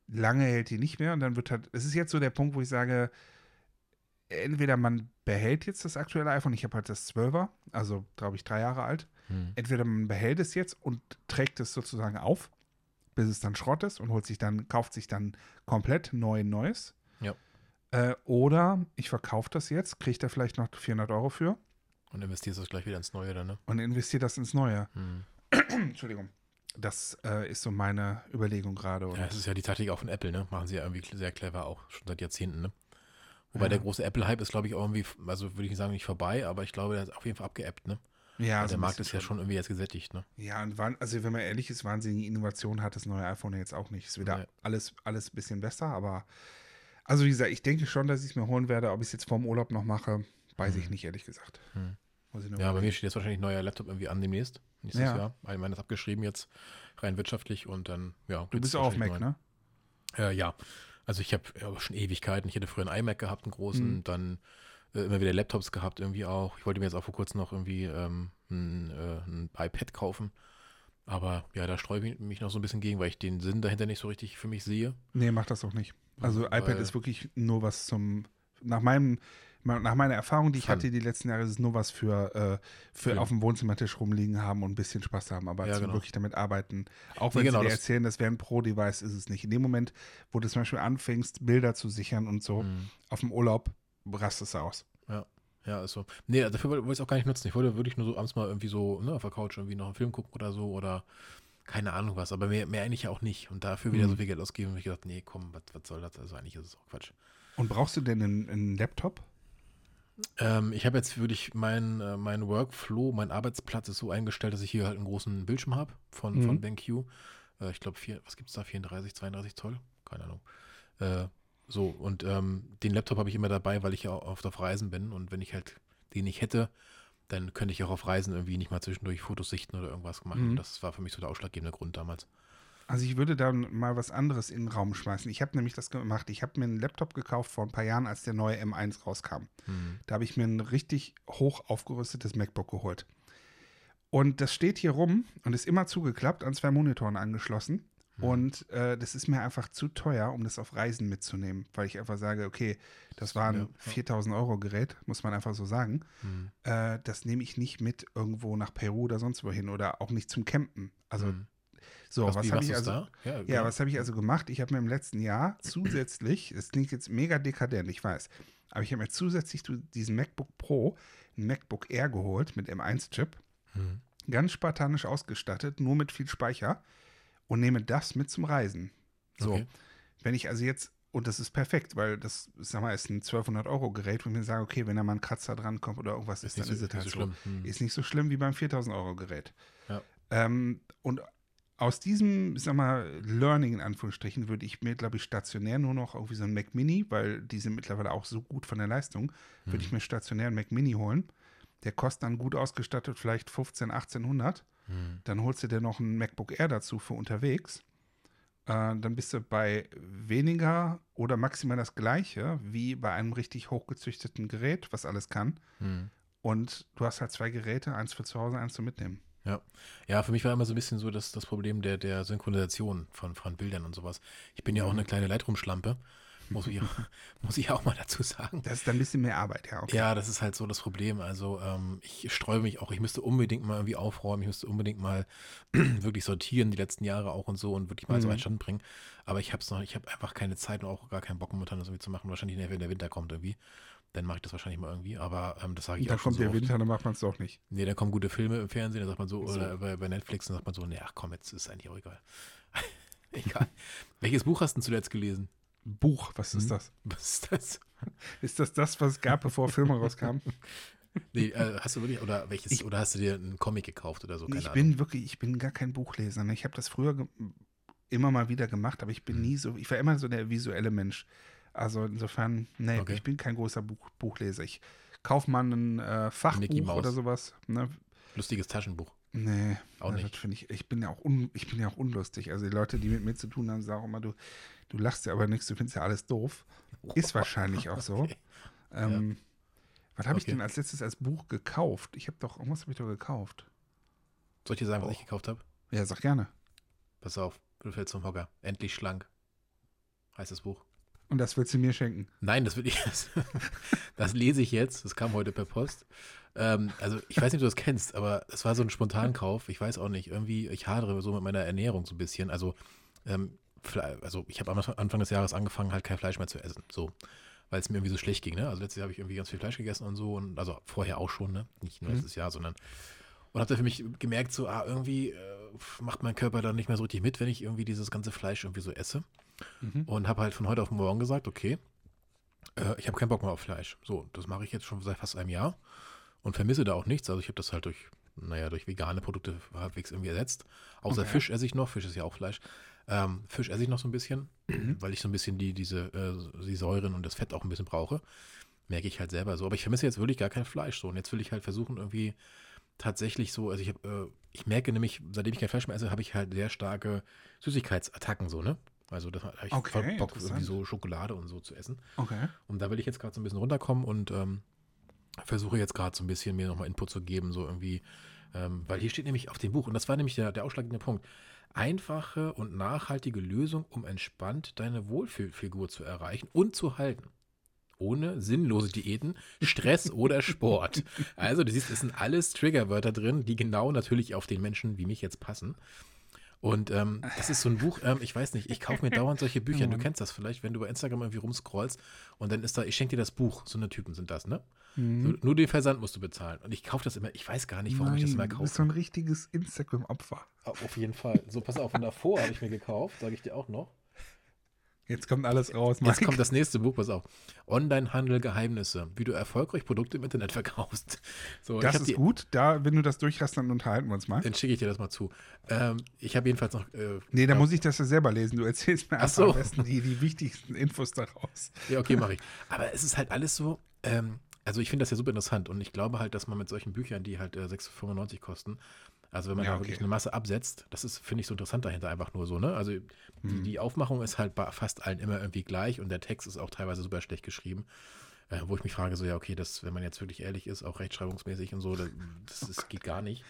lange hält die nicht mehr. Und dann wird halt, es ist jetzt so der Punkt, wo ich sage, entweder man behält jetzt das aktuelle iPhone, ich habe halt das 12er, also glaube ich drei Jahre alt, Hm. entweder man behält es jetzt und trägt es sozusagen auf, bis es dann Schrott ist und holt sich dann, kauft sich dann komplett neu Neues. Ja. Äh, oder ich verkaufe das jetzt, kriege da vielleicht noch 400 Euro für Und investierst du gleich wieder ins Neue dann, ne? und investiere das ins Neue. Hm. Entschuldigung. Das äh, ist so meine Überlegung gerade. Ja, es ist ja die Taktik auch von Apple, ne? Machen sie ja irgendwie sehr clever auch, schon seit Jahrzehnten, ne? Wobei Ja. der große Apple-Hype ist, glaube ich, auch irgendwie, also würde ich nicht sagen, nicht vorbei, aber ich glaube, der ist auf jeden Fall abgeappt, ne? ja, Weil so der Markt ist ja schon irgendwie jetzt gesättigt, ne? Ja, und wann, also wenn man ehrlich ist, wahnsinnige Innovation hat das neue iPhone jetzt auch nicht. Ist wieder Nee. alles, alles ein bisschen besser, aber also wie gesagt, ich denke schon, dass ich es mir holen werde. Ob ich es jetzt vorm Urlaub noch mache, weiß ich Hm. nicht, ehrlich gesagt. Hm. Ich Ja, bei mir steht jetzt wahrscheinlich ein neuer Laptop irgendwie an demnächst. Nächstes Ja. Jahr. Meiner ist abgeschrieben jetzt, rein wirtschaftlich und dann, ja. Du bist auch auf Mac, ne? Äh, ja. Also ich habe ja, schon Ewigkeiten. Ich hatte früher einen iMac gehabt, einen großen, Mhm. dann äh, immer wieder Laptops gehabt irgendwie auch. Ich wollte mir jetzt auch vor kurzem noch irgendwie ähm, ein, äh, ein iPad kaufen. Aber ja, da streue ich mich noch so ein bisschen gegen, weil ich den Sinn dahinter nicht so richtig für mich sehe. Nee, mach das auch nicht. Also Weil- iPad ist wirklich nur was zum, nach meinem, nach meiner Erfahrung, die ich Fun. hatte die letzten Jahre, ist es nur was für, äh, für Film. auf dem Wohnzimmertisch rumliegen haben und ein bisschen Spaß haben, aber Ja, genau. wirklich damit arbeiten. Auch wenn genau, sie dir das- erzählen, das wäre ein Pro-Device, ist es nicht. In dem Moment, wo du zum Beispiel anfängst, Bilder zu sichern und so, Mhm. auf dem Urlaub, rastest du aus. Ja, ist so. Nee, dafür wollte ich es auch gar nicht nutzen. Ich wollte wirklich nur so abends mal irgendwie so ne, auf der Couch irgendwie noch einen Film gucken oder so oder keine Ahnung was. Aber mehr, mehr eigentlich ja auch nicht. Und dafür wieder Mhm. so viel Geld ausgeben. Und ich gedacht, nee, komm, was, was soll das? Also eigentlich ist es auch Quatsch. Und brauchst du denn einen, einen Laptop? Ähm, ich habe jetzt wirklich mein, äh, mein Workflow, mein Arbeitsplatz ist so eingestellt, dass ich hier halt einen großen Bildschirm habe von, Mhm. von BenQ. Äh, ich glaube, was gibt es da? 34, 32 Zoll? Keine Ahnung. Äh, so, und ähm, den Laptop habe ich immer dabei, weil ich ja oft auf Reisen bin. Und wenn ich halt den nicht hätte, dann könnte ich auch auf Reisen irgendwie nicht mal zwischendurch Fotos sichten oder irgendwas machen. Mhm. Das war für mich so der ausschlaggebende Grund damals. Also ich würde dann mal was anderes in den Raum schmeißen. Ich habe nämlich das gemacht. Ich habe mir einen Laptop gekauft vor ein paar Jahren, als der neue M1 rauskam. Hm. Da habe ich mir ein richtig hoch aufgerüstetes MacBook geholt. Und das steht hier rum und ist immer zugeklappt, an zwei Monitoren angeschlossen. Hm. Und äh, das ist mir einfach zu teuer, um das auf Reisen mitzunehmen, weil ich einfach sage, okay, das war ein ja. 4000 Euro Gerät, muss man einfach so sagen. Hm. Äh, das nehme ich nicht mit irgendwo nach Peru oder sonst wohin oder auch nicht zum Campen. Also Hm. So, was, wie habe ich also? da? Ja, Ja, genau. was habe ich also gemacht? Ich habe mir im letzten Jahr zusätzlich, es klingt jetzt mega dekadent, ich weiß, aber ich habe mir zusätzlich zu diesem MacBook Pro ein MacBook Air geholt mit M1-Chip, Hm. ganz spartanisch ausgestattet, nur mit viel Speicher und nehme das mit zum Reisen. So, Okay. wenn ich also jetzt, und das ist perfekt, weil das, sag mal, ist ein 1200 Euro Gerät, wo ich mir sage, okay, wenn da mal ein Kratzer dran kommt oder irgendwas ist, Ist dann so, ist es halt so. schlimm. Hm. Ist nicht so schlimm wie beim 4000 Euro Gerät. Ja. Ähm, und aus diesem, sag mal, Learning in Anführungsstrichen würde ich mir, glaube ich, stationär nur noch irgendwie so ein Mac Mini, weil die sind mittlerweile auch so gut von der Leistung, würde ich Hm. mir stationär einen Mac Mini holen. Der kostet dann gut ausgestattet vielleicht 15, 1800. Hm. Dann holst du dir noch ein MacBook Air dazu für unterwegs. Äh, dann bist du bei weniger oder maximal das gleiche wie bei einem richtig hochgezüchteten Gerät, was alles kann. Hm. Und du hast halt zwei Geräte, eins für zu Hause, eins zum Mitnehmen. Ja, für mich war immer so ein bisschen so das, das Problem der, der Synchronisation von, von Bildern und sowas. Ich bin ja auch Mhm. eine kleine Lightroom-Schlampe, muss ich, muss ich auch mal dazu sagen. Das ist dann ein bisschen mehr Arbeit, ja. Okay. Ja, das ist halt so das Problem. Also ähm, ich sträube mich auch, ich müsste unbedingt mal irgendwie aufräumen, ich müsste unbedingt mal wirklich sortieren, die letzten Jahre auch und so und wirklich mal so Mhm. einen Stand bringen. Aber ich habe es noch, ich habe einfach keine Zeit und auch gar keinen Bock momentan das irgendwie zu machen. Wahrscheinlich, wenn der Winter kommt irgendwie. Dann mache ich das wahrscheinlich mal irgendwie. Aber ähm, das sage ich dann auch schon kommt so der. Winter, dann macht man es doch nicht. Nee, dann kommen gute Filme im Fernsehen, dann sagt man so, So. oder bei, bei Netflix, dann sagt man so, nee, ach komm, jetzt ist eigentlich auch egal. egal. Welches Buch hast du denn zuletzt gelesen? Buch, was ist Mhm. das? Was ist das? Ist das das, was es gab, bevor Filme rauskamen? Nee, äh, hast du wirklich, oder welches, Ich- oder hast du dir einen Comic gekauft oder so? Keine ich Ahnung. bin wirklich, ich bin gar kein Buchleser. ne? Ich habe das früher immer mal wieder gemacht, aber ich bin Mhm. nie so, ich war immer so der visuelle Mensch. Also insofern, nee, Okay. ich bin kein großer Buch, Buchleser. Ich kaufe mal ein äh, Fachbuch oder sowas. Ne? Lustiges Taschenbuch. Nee, Auch das nicht. finde ich, ich bin ja auch un, ich bin ja auch unlustig. Also die Leute, die mit mir zu tun haben, sagen immer, du, du lachst ja aber nichts, du findest ja alles doof. Ist wahrscheinlich auch so. Okay. Ähm, Was habe ich Okay. denn als letztes als Buch gekauft? Ich habe doch, irgendwas habe ich doch gekauft. Soll ich dir sagen, was Oh. ich gekauft habe? Ja, sag gerne. Pass auf, du fällst zum Hocker. Endlich schlank. Heißt das Buch. Und das willst du mir schenken. Nein, das will ich. Das, das lese ich jetzt. Das kam heute per Post. Ähm, also ich weiß nicht, ob du das kennst, aber es war so ein Spontankauf. Ich weiß auch nicht. Irgendwie, ich hadere so mit meiner Ernährung so ein bisschen. Also, ähm, also ich habe am Anfang des Jahres angefangen, halt kein Fleisch mehr zu essen. So. Weil es mir irgendwie so schlecht ging, ne? Also letztes Jahr habe ich irgendwie ganz viel Fleisch gegessen und so. Und also vorher auch schon, ne? Nicht nur Mhm. letztes Jahr, sondern. Und habe da für mich gemerkt, so, ah, irgendwie äh, macht mein Körper dann nicht mehr so richtig mit, wenn ich irgendwie dieses ganze Fleisch irgendwie so esse. Mhm. Und habe halt von heute auf morgen gesagt, okay, äh, ich habe keinen Bock mehr auf Fleisch. So, das mache ich jetzt schon seit fast einem Jahr und vermisse da auch nichts. Also ich habe das halt durch, naja, durch vegane Produkte halbwegs irgendwie ersetzt. Außer Okay. Fisch esse ich noch, Fisch ist ja auch Fleisch. Ähm, Fisch esse ich noch so ein bisschen, Mhm. weil ich so ein bisschen die, diese, äh, die Säuren und das Fett auch ein bisschen brauche. Merke ich halt selber so. Aber ich vermisse jetzt wirklich gar kein Fleisch so. Und jetzt will ich halt versuchen, irgendwie tatsächlich so, also ich habe, äh, ich merke nämlich, seitdem ich kein Fleisch mehr esse, habe ich halt sehr starke Süßigkeitsattacken so, ne? Also da habe ich Okay, voll Bock, irgendwie so Schokolade und so zu essen. Okay. Und da will ich jetzt gerade so ein bisschen runterkommen und ähm, versuche jetzt gerade so ein bisschen mir nochmal Input zu geben, so irgendwie, ähm, weil hier steht nämlich auf dem Buch, und das war nämlich der, der ausschlaggebende Punkt, einfache und nachhaltige Lösung, um entspannt deine Wohlfühlfigur zu erreichen und zu halten. Ohne sinnlose Diäten, Stress oder Sport. Also, du siehst, es sind alles Triggerwörter drin, die genau natürlich auf den Menschen wie mich jetzt passen. Und ähm, das ist so ein Buch, ähm, ich weiß nicht, ich kaufe mir dauernd solche Bücher. Du kennst das vielleicht, wenn du bei Instagram irgendwie rumscrollst und dann ist da, ich schenke dir das Buch, so eine Typen sind das, ne? So, nur den Versand musst du bezahlen. Und ich kaufe das immer, ich weiß gar nicht, warum ich das immer Nein, du bist kaufe. so ein richtiges Instagram-Opfer. Auf jeden Fall. So, pass auf, und davor habe ich mir gekauft, sage ich dir auch noch. Jetzt kommt alles raus, Jetzt Mike. kommt das nächste Buch, pass auf. Online-Handel Geheimnisse, wie du erfolgreich Produkte im Internet verkaufst. So, Das ist die, gut. Da, wenn du das durch hast, dann unterhalten wir uns mal. Dann schicke ich dir das mal zu. Ähm, ich habe jedenfalls noch. Äh, Nee, da muss ich das ja selber lesen. Du erzählst mir so. am besten die, die wichtigsten Infos daraus. Ja, okay, mache ich. Aber es ist halt alles so. Ähm, also, ich finde das ja super interessant und ich glaube halt, dass man mit solchen Büchern, die halt äh, 6,95 kosten, also wenn man Ja, da okay. wirklich eine Masse absetzt, das ist, finde ich, so interessant dahinter einfach nur so, ne? Also, die, die Aufmachung ist halt bei fast allen immer irgendwie gleich und der Text ist auch teilweise super schlecht geschrieben. Äh, wo ich mich frage, so, ja, okay, das, wenn man jetzt wirklich ehrlich ist, auch rechtschreibungsmäßig und so, das, das, das geht gar nicht.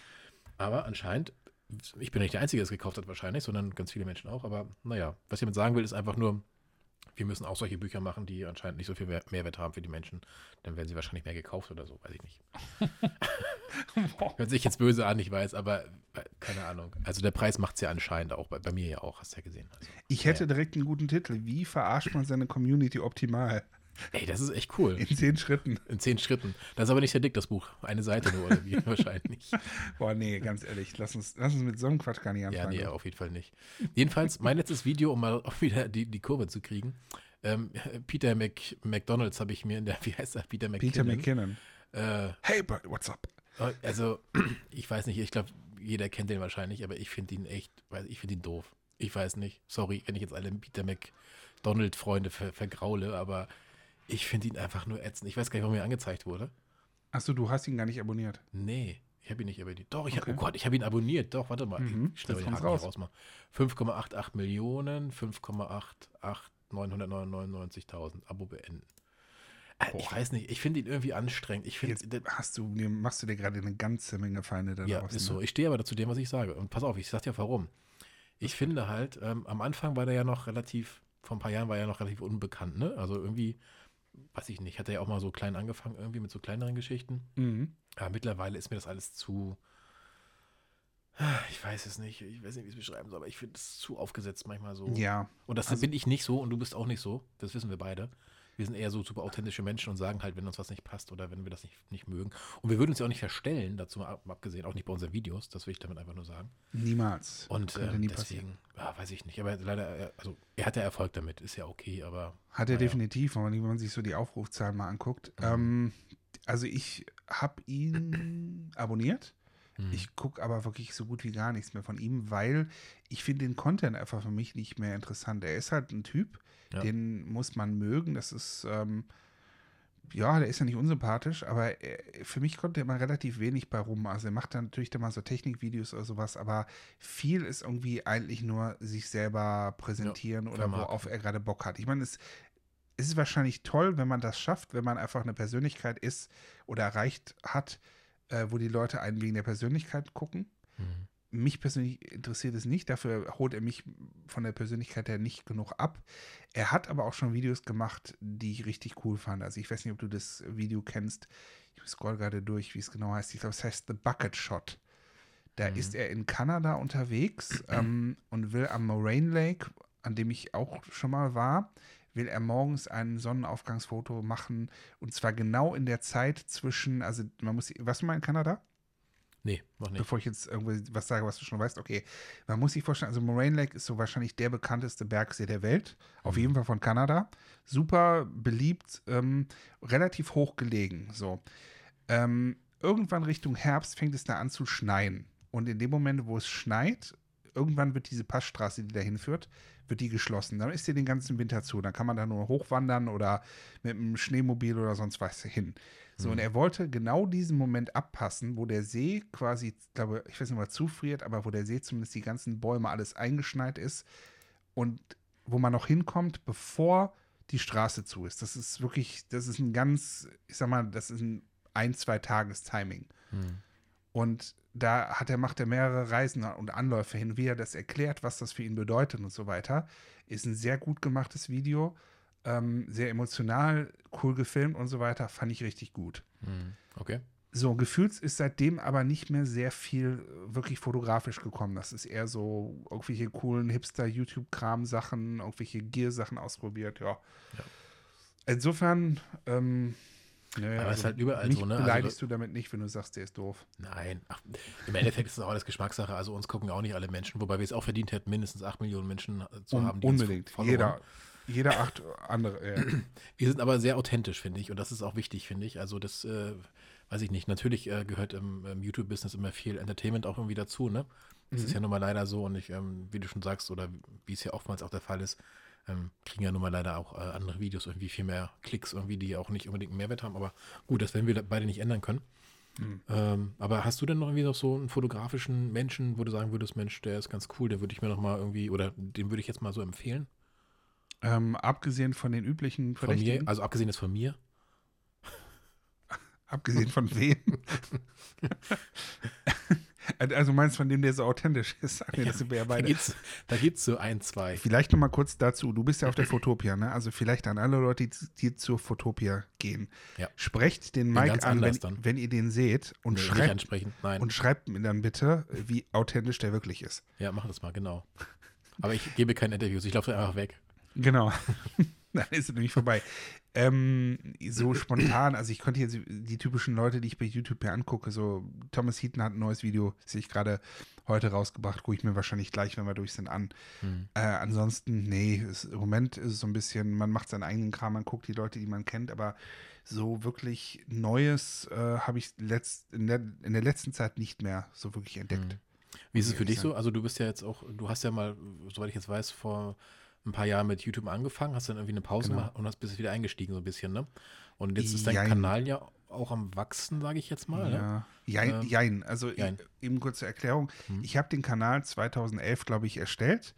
Aber anscheinend, ich bin nicht der Einzige, der es gekauft hat wahrscheinlich, sondern ganz viele Menschen auch. Aber naja, was ich damit sagen will, ist einfach nur, wir müssen auch solche Bücher machen, die anscheinend nicht so viel Mehr- Mehrwert haben für die Menschen. Dann werden sie wahrscheinlich mehr gekauft oder so, weiß ich nicht. Hört sich jetzt böse an, ich weiß, aber äh, keine Ahnung. Also der Preis macht es ja anscheinend auch, bei, bei mir ja auch, hast du ja gesehen. Also, Ich hätte direkt einen guten Titel. Wie verarscht man seine Community optimal? Ey, das ist echt cool. In zehn Schritten. In zehn Schritten. Das ist aber nicht sehr dick, das Buch. Eine Seite nur, oder wie? Wahrscheinlich. Boah, nee, ganz ehrlich. Lass uns, lass uns mit so einem Quatsch gar nicht Ja, anfangen. nee, auf jeden Fall nicht. Jedenfalls, mein letztes Video, um mal auch wieder die, die Kurve zu kriegen. Ähm, Peter Mc, McDonalds habe ich mir in der, wie heißt er? Peter McKinnon. Peter McKinnon. Äh, Hey, Bert, what's up? also, ich weiß nicht, ich glaube, jeder kennt den wahrscheinlich, aber ich finde ihn echt, ich finde ihn doof. Ich weiß nicht. Sorry, wenn ich jetzt alle Peter McDonald-Freunde ver, vergraule, aber ich finde ihn einfach nur ätzend. Ich weiß gar nicht, warum er angezeigt wurde. Achso, du hast ihn gar nicht abonniert. Nee, ich habe ihn nicht abonniert. Doch, ich hab, Okay. oh Gott, ich habe ihn abonniert. Doch, warte mal. Mhm, Ich schnell den Haken raus. rausmachen. 5,88 Millionen, 5,88,999.000. Abo beenden. Äh, ich Boah. weiß nicht, ich finde ihn irgendwie anstrengend. Ich finde, Jetzt hast du, machst du dir gerade eine ganze Menge Feinde da ja, draußen. ist so. ne? Ich stehe aber dazu dem, was ich sage. Und pass auf, ich sag dir warum. Ich finde halt, ähm, am Anfang war der ja noch relativ, vor ein paar Jahren war er ja noch relativ unbekannt, ne? Also irgendwie, weiß ich nicht, hat er ja auch mal so klein angefangen, irgendwie mit so kleineren Geschichten. Mhm. Aber mittlerweile ist mir das alles zu. Ich weiß es nicht. Ich weiß nicht, wie ich es beschreiben soll, aber ich finde es zu aufgesetzt manchmal so. Ja, Und das also- bin ich nicht so und du bist auch nicht so. Das wissen wir beide. Wir sind eher so super authentische Menschen und sagen halt, wenn uns was nicht passt oder wenn wir das nicht, nicht mögen. Und wir würden uns ja auch nicht verstellen, dazu mal abgesehen, auch nicht bei unseren Videos, das will ich damit einfach nur sagen. niemals. Und ähm, nie deswegen, ja, weiß ich nicht. Aber leider, äh, also er hat ja Erfolg damit, ist ja okay, aber. Hat er naja. definitiv, wenn man, sich so die Aufrufzahlen mal anguckt. Mhm. Ähm, also ich habe ihn abonniert. Hm. Ich gucke aber wirklich so gut wie gar nichts mehr von ihm, weil ich finde den Content einfach für mich nicht mehr interessant. Er ist halt ein Typ, Ja. den muss man mögen. Das ist, ähm, ja, der ist ja nicht unsympathisch, aber er, für mich kommt er immer relativ wenig bei rum. Also er macht dann natürlich dann mal so Technikvideos oder sowas, aber viel ist irgendwie eigentlich nur sich selber präsentieren oder vermarkten. worauf er gerade Bock hat. Ich meine, es, es ist wahrscheinlich toll, wenn man das schafft, wenn man einfach eine Persönlichkeit ist oder erreicht hat, äh, wo die Leute einen wegen der Persönlichkeit gucken. Mhm. Mich persönlich interessiert es nicht, dafür holt er mich von der Persönlichkeit her nicht genug ab. Er hat aber auch schon Videos gemacht, die ich richtig cool fand. Also ich weiß nicht, ob du das Video kennst. Ich scroll gerade durch, wie es genau heißt. Ich glaube, es heißt The Bucket Shot. Da Mhm. ist er in Kanada unterwegs ähm, und will am Moraine Lake, an dem ich auch schon mal war, will er morgens ein Sonnenaufgangsfoto machen und zwar genau in der Zeit zwischen, also man muss, was mal in Kanada? Nee, noch nicht. Bevor ich jetzt irgendwie was sage, was du schon weißt, okay. Man muss sich vorstellen, also Moraine Lake ist so wahrscheinlich der bekannteste Bergsee der Welt. Auf Mhm. jeden Fall von Kanada. Super beliebt, ähm, relativ hoch gelegen. So. Ähm, irgendwann Richtung Herbst fängt es da an zu schneien. Und in dem Moment, wo es schneit, irgendwann wird diese Passstraße, die dahin führt, wird die geschlossen. Dann ist die den ganzen Winter zu. Dann kann man da nur hochwandern oder mit einem Schneemobil oder sonst was hin. So, und er wollte genau diesen Moment abpassen, wo der See quasi, ich glaube, ich weiß nicht mal zufriert, aber wo der See zumindest die ganzen Bäume alles eingeschneit ist und wo man noch hinkommt, bevor die Straße zu ist. Das ist wirklich, das ist ein ganz, ich sag mal, das ist ein ein, zwei Tages Timing. Hm. Und da hat er, macht er mehrere Reisen und Anläufe hin, wie er das erklärt, was das für ihn bedeutet und so weiter. Ist ein sehr gut gemachtes Video, ähm, sehr emotional, cool gefilmt und so weiter. Fand ich richtig gut. Hm. Okay. So, gefühlt ist seitdem aber nicht mehr sehr viel äh, wirklich fotografisch gekommen. Das ist eher so irgendwelche coolen Hipster-YouTube-Kram-Sachen, irgendwelche Gear-Sachen ausprobiert, ja. Ja. Insofern, ähm, nö, Aber es ist halt überall so, ne? Also beleidigst du damit nicht, wenn du sagst, der ist doof. Nein, Ach, im Endeffekt ist es auch alles Geschmackssache. Also uns gucken auch nicht alle Menschen, wobei wir es auch verdient hätten, mindestens 8 Millionen Menschen zu Un haben. die unbedingt. Jeder, jeder acht andere. Äh, Wir sind aber sehr authentisch, finde ich. Und das ist auch wichtig, finde ich. Also das, äh, weiß ich nicht. Natürlich äh, gehört im, im YouTube-Business immer viel Entertainment auch irgendwie dazu, ne? Das Mhm. ist ja nun mal leider so. Und ich, ähm, wie du schon sagst, oder wie es ja oftmals auch der Fall ist, ähm, kriegen ja nun mal leider auch äh, andere Videos irgendwie viel mehr Klicks, irgendwie, die auch nicht unbedingt einen Mehrwert haben. Aber gut, das werden wir beide nicht ändern können. Mhm. Ähm, aber hast du denn noch irgendwie noch so einen fotografischen Menschen, wo du sagen würdest, Mensch, der ist ganz cool, den würde ich mir noch mal irgendwie, oder den würde ich jetzt mal so empfehlen? Ähm, abgesehen von den üblichen Von mir, Verdächtigen. also abgesehen jetzt von mir. Abgesehen von wem? also meinst du von dem, der so authentisch ist? Nee, das sind wir ja Da beide. geht's, da geht's so ein, zwei. Vielleicht noch mal kurz dazu. Du bist ja auf der Fotopia, ne? Also vielleicht an alle Leute, die, die zur Fotopia gehen. Ja. Sprecht den Mike an, wenn, wenn ihr den seht und, Nee, schreibt, und schreibt mir dann bitte, wie authentisch der wirklich ist. ja, mach das mal, genau. Aber ich gebe keine Interviews, ich laufe einfach weg. Genau. Dann ist es nämlich vorbei. Ähm, so spontan, also ich könnte jetzt die typischen Leute, die ich bei YouTube mir angucke, so Thomas Heaton hat ein neues Video, sehe ich gerade heute rausgebracht, gucke ich mir wahrscheinlich gleich, wenn wir durch sind, an. Hm. Äh, ansonsten, nee, es, im Moment ist es so ein bisschen, man macht seinen eigenen Kram, man guckt die Leute, die man kennt, aber so wirklich Neues äh, habe ich letzt, in, der, in der letzten Zeit nicht mehr so wirklich entdeckt. Hm. Wie ist es für dich ich so? Also du bist ja jetzt auch, du hast ja mal, soweit ich jetzt weiß, vor ein paar Jahren mit YouTube angefangen, hast dann irgendwie eine Pause Genau. gemacht und hast bist wieder eingestiegen so ein bisschen, ne? Und jetzt ist dein Jein. Kanal ja auch am wachsen, sage ich jetzt mal, ne? Ja, jein, Ähm, jein. also jein. Eben kurze Erklärung. Hm. Ich habe den Kanal 2011, glaube ich, erstellt.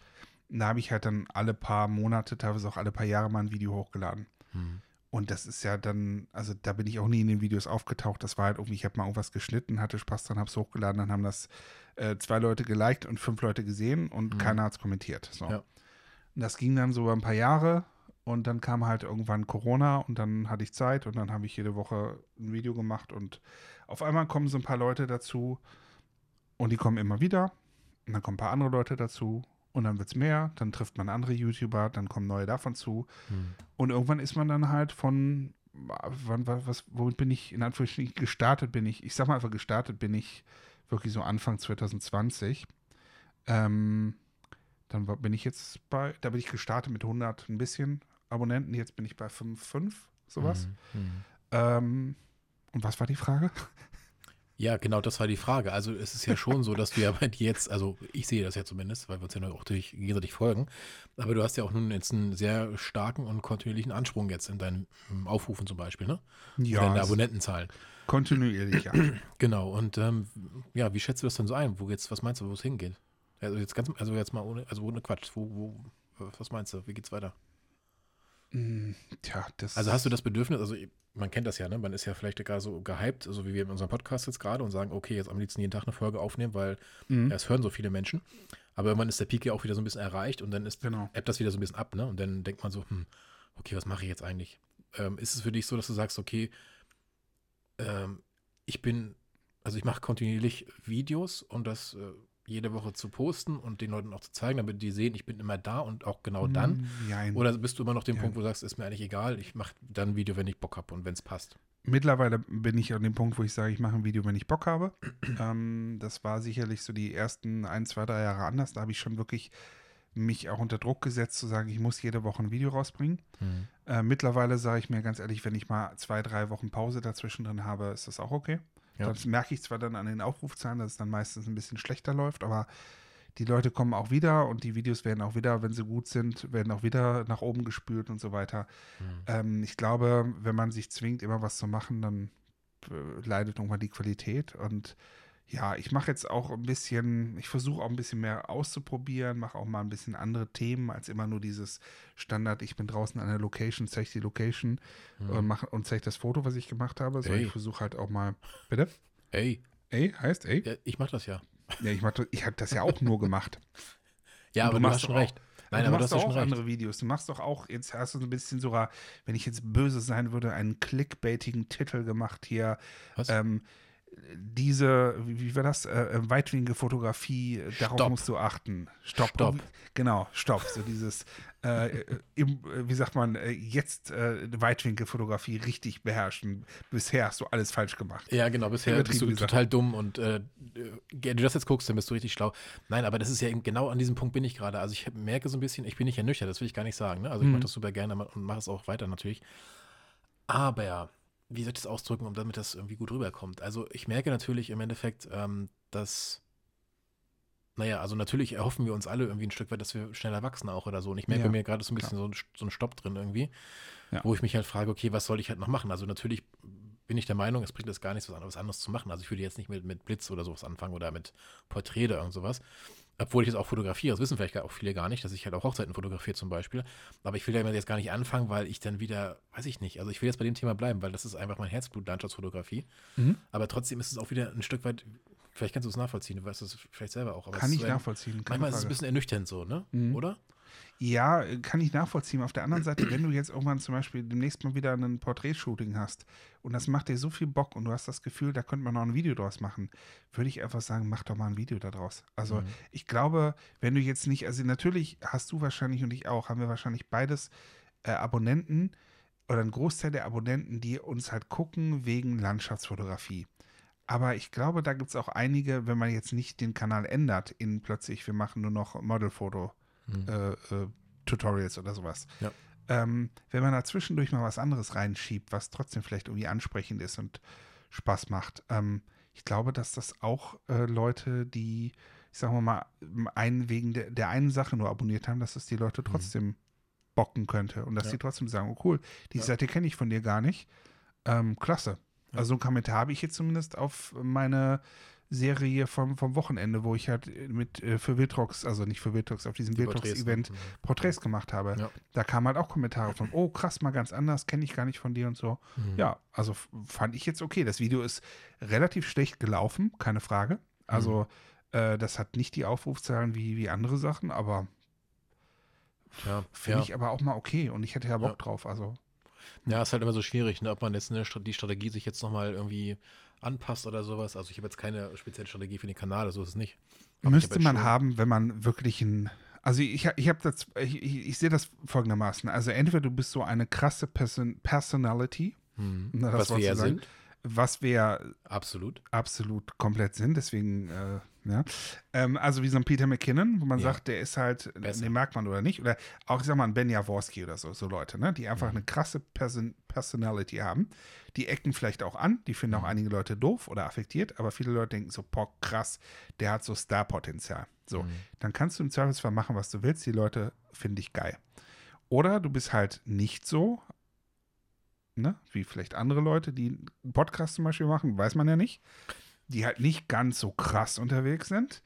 Da habe ich halt dann alle paar Monate, teilweise auch alle paar Jahre mal ein Video hochgeladen. Hm. Und das ist ja dann, also da bin ich auch nie in den Videos aufgetaucht. Das war halt irgendwie, ich habe mal irgendwas geschnitten, hatte Spaß dran, habe es hochgeladen, dann haben das äh, zwei Leute geliked und fünf Leute gesehen und Mhm. keiner hat es kommentiert. So. Ja. Und das ging dann so über ein paar Jahre und dann kam halt irgendwann Corona und dann hatte ich Zeit und dann habe ich jede Woche ein Video gemacht und auf einmal kommen so ein paar Leute dazu und die kommen immer wieder und dann kommen ein paar andere Leute dazu und dann wird es mehr, dann trifft man andere YouTuber, dann kommen neue davon zu Hm. und irgendwann ist man dann halt von, wann, was, was, womit bin ich in Anführungsstrichen gestartet bin ich, ich sag mal einfach gestartet bin ich wirklich so Anfang 2020. Ähm, dann bin ich jetzt bei, da bin ich gestartet mit 100 ein bisschen Abonnenten, jetzt bin ich bei 5, 5, sowas. Hm. Hm. Ähm, und was war die Frage? Ja, genau, das war die Frage. Also es ist ja schon so, dass du ja jetzt, also ich sehe das ja zumindest, weil wir uns ja auch durch, gegenseitig folgen, aber du hast ja auch nun jetzt einen sehr starken und kontinuierlichen Ansprung jetzt in deinen ähm, Aufrufen zum Beispiel, ne? Ja. Deine es- Abonnentenzahlen. kontinuierlich, ja. Genau, und ähm, ja, wie schätzt du das denn so ein? Wo jetzt, was meinst du, wo es hingeht? Also jetzt ganz, also jetzt mal ohne, also ohne Quatsch, wo, wo, was meinst du? Wie geht's weiter? Mm, Tja, das. Also hast du das Bedürfnis, also man kennt das ja, ne? Man ist ja vielleicht gar so gehypt, so wie wir in unserem Podcast jetzt gerade und sagen, okay, jetzt am liebsten jeden Tag eine Folge aufnehmen, weil Mhm. ja, es hören so viele Menschen. Aber irgendwann ist der Peak ja auch wieder so ein bisschen erreicht und dann ist Genau. ebbt das wieder so ein bisschen ab, ne? Und dann denkt man so, hm, okay, was mache ich jetzt eigentlich? Ähm, ist es für dich so, dass du sagst, okay, ähm, ich bin, also ich mache kontinuierlich Videos und das äh, jede Woche zu posten und den Leuten auch zu zeigen, damit die sehen, ich bin immer da und auch genau dann. Mm, Jein. Oder bist du immer noch dem Ja. Punkt, wo du sagst, ist mir eigentlich egal, ich mache dann ein Video, wenn ich Bock habe und wenn es passt. Mittlerweile bin ich an dem Punkt, wo ich sage, ich mache ein Video, wenn ich Bock habe. ähm, das war sicherlich so die ersten ein, zwei, drei Jahre anders. Da habe ich schon wirklich mich auch unter Druck gesetzt, zu sagen, ich muss jede Woche ein Video rausbringen. Äh, mittlerweile sage ich mir ganz ehrlich, wenn ich mal zwei, drei Wochen Pause dazwischen drin habe, ist das auch okay. Ja. Das merke ich zwar dann an den Aufrufzahlen, dass es dann meistens ein bisschen schlechter läuft, aber die Leute kommen auch wieder und die Videos werden auch wieder, wenn sie gut sind, werden auch wieder nach oben gespült und so weiter. Hm. Ähm, ich glaube, wenn man sich zwingt, immer was zu machen, dann äh, leidet irgendwann die Qualität. Und ja, ich mache jetzt auch ein bisschen, ich versuche auch ein bisschen mehr auszuprobieren, mache auch mal ein bisschen andere Themen als immer nur dieses Standard, ich bin draußen an der Location, zeige die Location Mhm. und, mach, und zeige das Foto, was ich gemacht habe. So, Ey. ich versuche halt auch mal, bitte? Ey, Ey, heißt ey? ja, ich mach das ja. Ja, ich, mach, das- ich habe das ja auch nur gemacht. Ja, aber du du, machst hast schon auch- recht. Nein, du aber du machst doch auch andere Videos. Du machst doch auch, jetzt hast du so ein bisschen sogar, wenn ich jetzt böse sein würde, einen clickbaitigen Titel gemacht hier. Was? Ähm, diese, wie, wie war das? Äh, äh, weitwinklige Fotografie, äh, darauf musst du achten. Stopp. Stopp. Genau, stopp. So dieses, äh, äh, im, äh, wie sagt man, jetzt äh, Weitwinkelfotografie richtig beherrschen. Bisher hast du alles falsch gemacht. Ja, genau, bisher bist du gesagt. total dumm und wenn du das jetzt guckst, dann bist du richtig schlau. Nein, aber das ist ja eben genau an diesem Punkt bin ich gerade. Also ich merke so ein bisschen, ich bin nicht ernüchtert, das will ich gar nicht sagen. Ne? Also ich Mhm. mache das super gerne und mache es auch weiter natürlich. Aber, wie soll ich das ausdrücken, um damit das irgendwie gut rüberkommt? Also ich merke natürlich im Endeffekt, ähm, dass, naja, also natürlich erhoffen wir uns alle irgendwie ein Stück weit, dass wir schneller wachsen auch oder so. Und ich merke Ja, mir gerade so ein bisschen so ein, so ein Stopp drin irgendwie, Ja. wo ich mich halt frage, okay, was soll ich halt noch machen? Also natürlich bin ich der Meinung, es bringt jetzt gar nichts, was anderes, was anderes zu machen. Also ich würde jetzt nicht mit, mit Blitz oder sowas anfangen oder mit Porträt oder irgend sowas. Obwohl ich das auch fotografiere, das wissen vielleicht auch viele gar nicht, dass ich halt auch Hochzeiten fotografiere zum Beispiel. Aber ich will damit jetzt gar nicht anfangen, weil ich dann wieder, weiß ich nicht, also ich will jetzt bei dem Thema bleiben, weil das ist einfach mein Herzblut, Landschaftsfotografie. Mhm. Aber trotzdem ist es auch wieder ein Stück weit, vielleicht kannst du es nachvollziehen, du weißt es vielleicht selber auch. Aber Kann es ich so nachvollziehen. Manchmal ist es ein Frage. bisschen ernüchternd so, ne? Mhm. Oder? Ja, kann ich nachvollziehen. Auf der anderen Seite, wenn du jetzt irgendwann zum Beispiel demnächst mal wieder ein Porträtshooting hast und das macht dir so viel Bock und du hast das Gefühl, da könnte man noch ein Video draus machen, würde ich einfach sagen, mach doch mal ein Video daraus. Also Mhm. ich glaube, wenn du jetzt nicht, also natürlich hast du wahrscheinlich und ich auch, haben wir wahrscheinlich beides äh, Abonnenten oder ein Großteil der Abonnenten, die uns halt gucken wegen Landschaftsfotografie. Aber ich glaube, da gibt es auch einige, wenn man jetzt nicht den Kanal ändert, in plötzlich, wir machen nur noch Modelfoto Mhm. äh, äh, Tutorials oder sowas. Ja. Ähm, wenn man da zwischendurch mal was anderes reinschiebt, was trotzdem vielleicht irgendwie ansprechend ist und Spaß macht, ähm, ich glaube, dass das auch äh, Leute, die, ich sag mal, einen wegen der, der einen Sache nur abonniert haben, dass es die Leute trotzdem bocken könnte und dass Ja. die trotzdem sagen, oh cool, die Ja. Seite kenne ich von dir gar nicht. Ähm, klasse. Also einen Kommentar habe ich jetzt zumindest auf meine Serie vom, vom Wochenende, wo ich halt mit äh, für Wildrox, also nicht für Wildrox, auf diesem Die Porträts? Wildrox-Event Mhm. Porträts gemacht habe. Ja. Da kamen halt auch Kommentare von, oh krass, mal ganz anders, kenne ich gar nicht von dir und so. Mhm. Ja, also fand ich jetzt okay. Das Video ist relativ schlecht gelaufen, keine Frage. Also äh, das hat nicht die Aufrufzahlen wie, wie andere Sachen, aber Ja, finde ja. ich aber auch mal okay und ich hätte ja Bock Ja. drauf. Also ja, ist halt immer so schwierig, ne? ob man jetzt eine, die Strategie sich jetzt nochmal irgendwie anpasst oder sowas. Also ich habe jetzt keine spezielle Strategie für den Kanal, so ist es nicht. Aber müsste hab man haben, wenn man wirklich ein. Also ich, ich habe das, ich, ich, sehe das folgendermaßen. Also entweder du bist so eine krasse Person, Personality. Na, das Was wir ja sind, was wir absolut. absolut komplett sind, deswegen, äh, ja. Ähm, also wie so ein Peter McKinnon, wo man Ja. sagt, der ist halt, Besser. den mag man oder nicht. Oder auch, ich sag mal, ein Ben Jaworski oder so, so Leute, ne, die einfach Mhm. eine krasse Person Personality haben. Die ecken vielleicht auch an, die finden auch Mhm. einige Leute doof oder affektiert, aber viele Leute denken so, boah, krass, der hat so Star-Potenzial. So, Mhm. dann kannst du im Zweifelsfall machen, was du willst. Die Leute finden dich geil. Oder du bist halt nicht so, ne, wie vielleicht andere Leute, die einen Podcast zum Beispiel machen, weiß man ja nicht, die halt nicht ganz so krass unterwegs sind.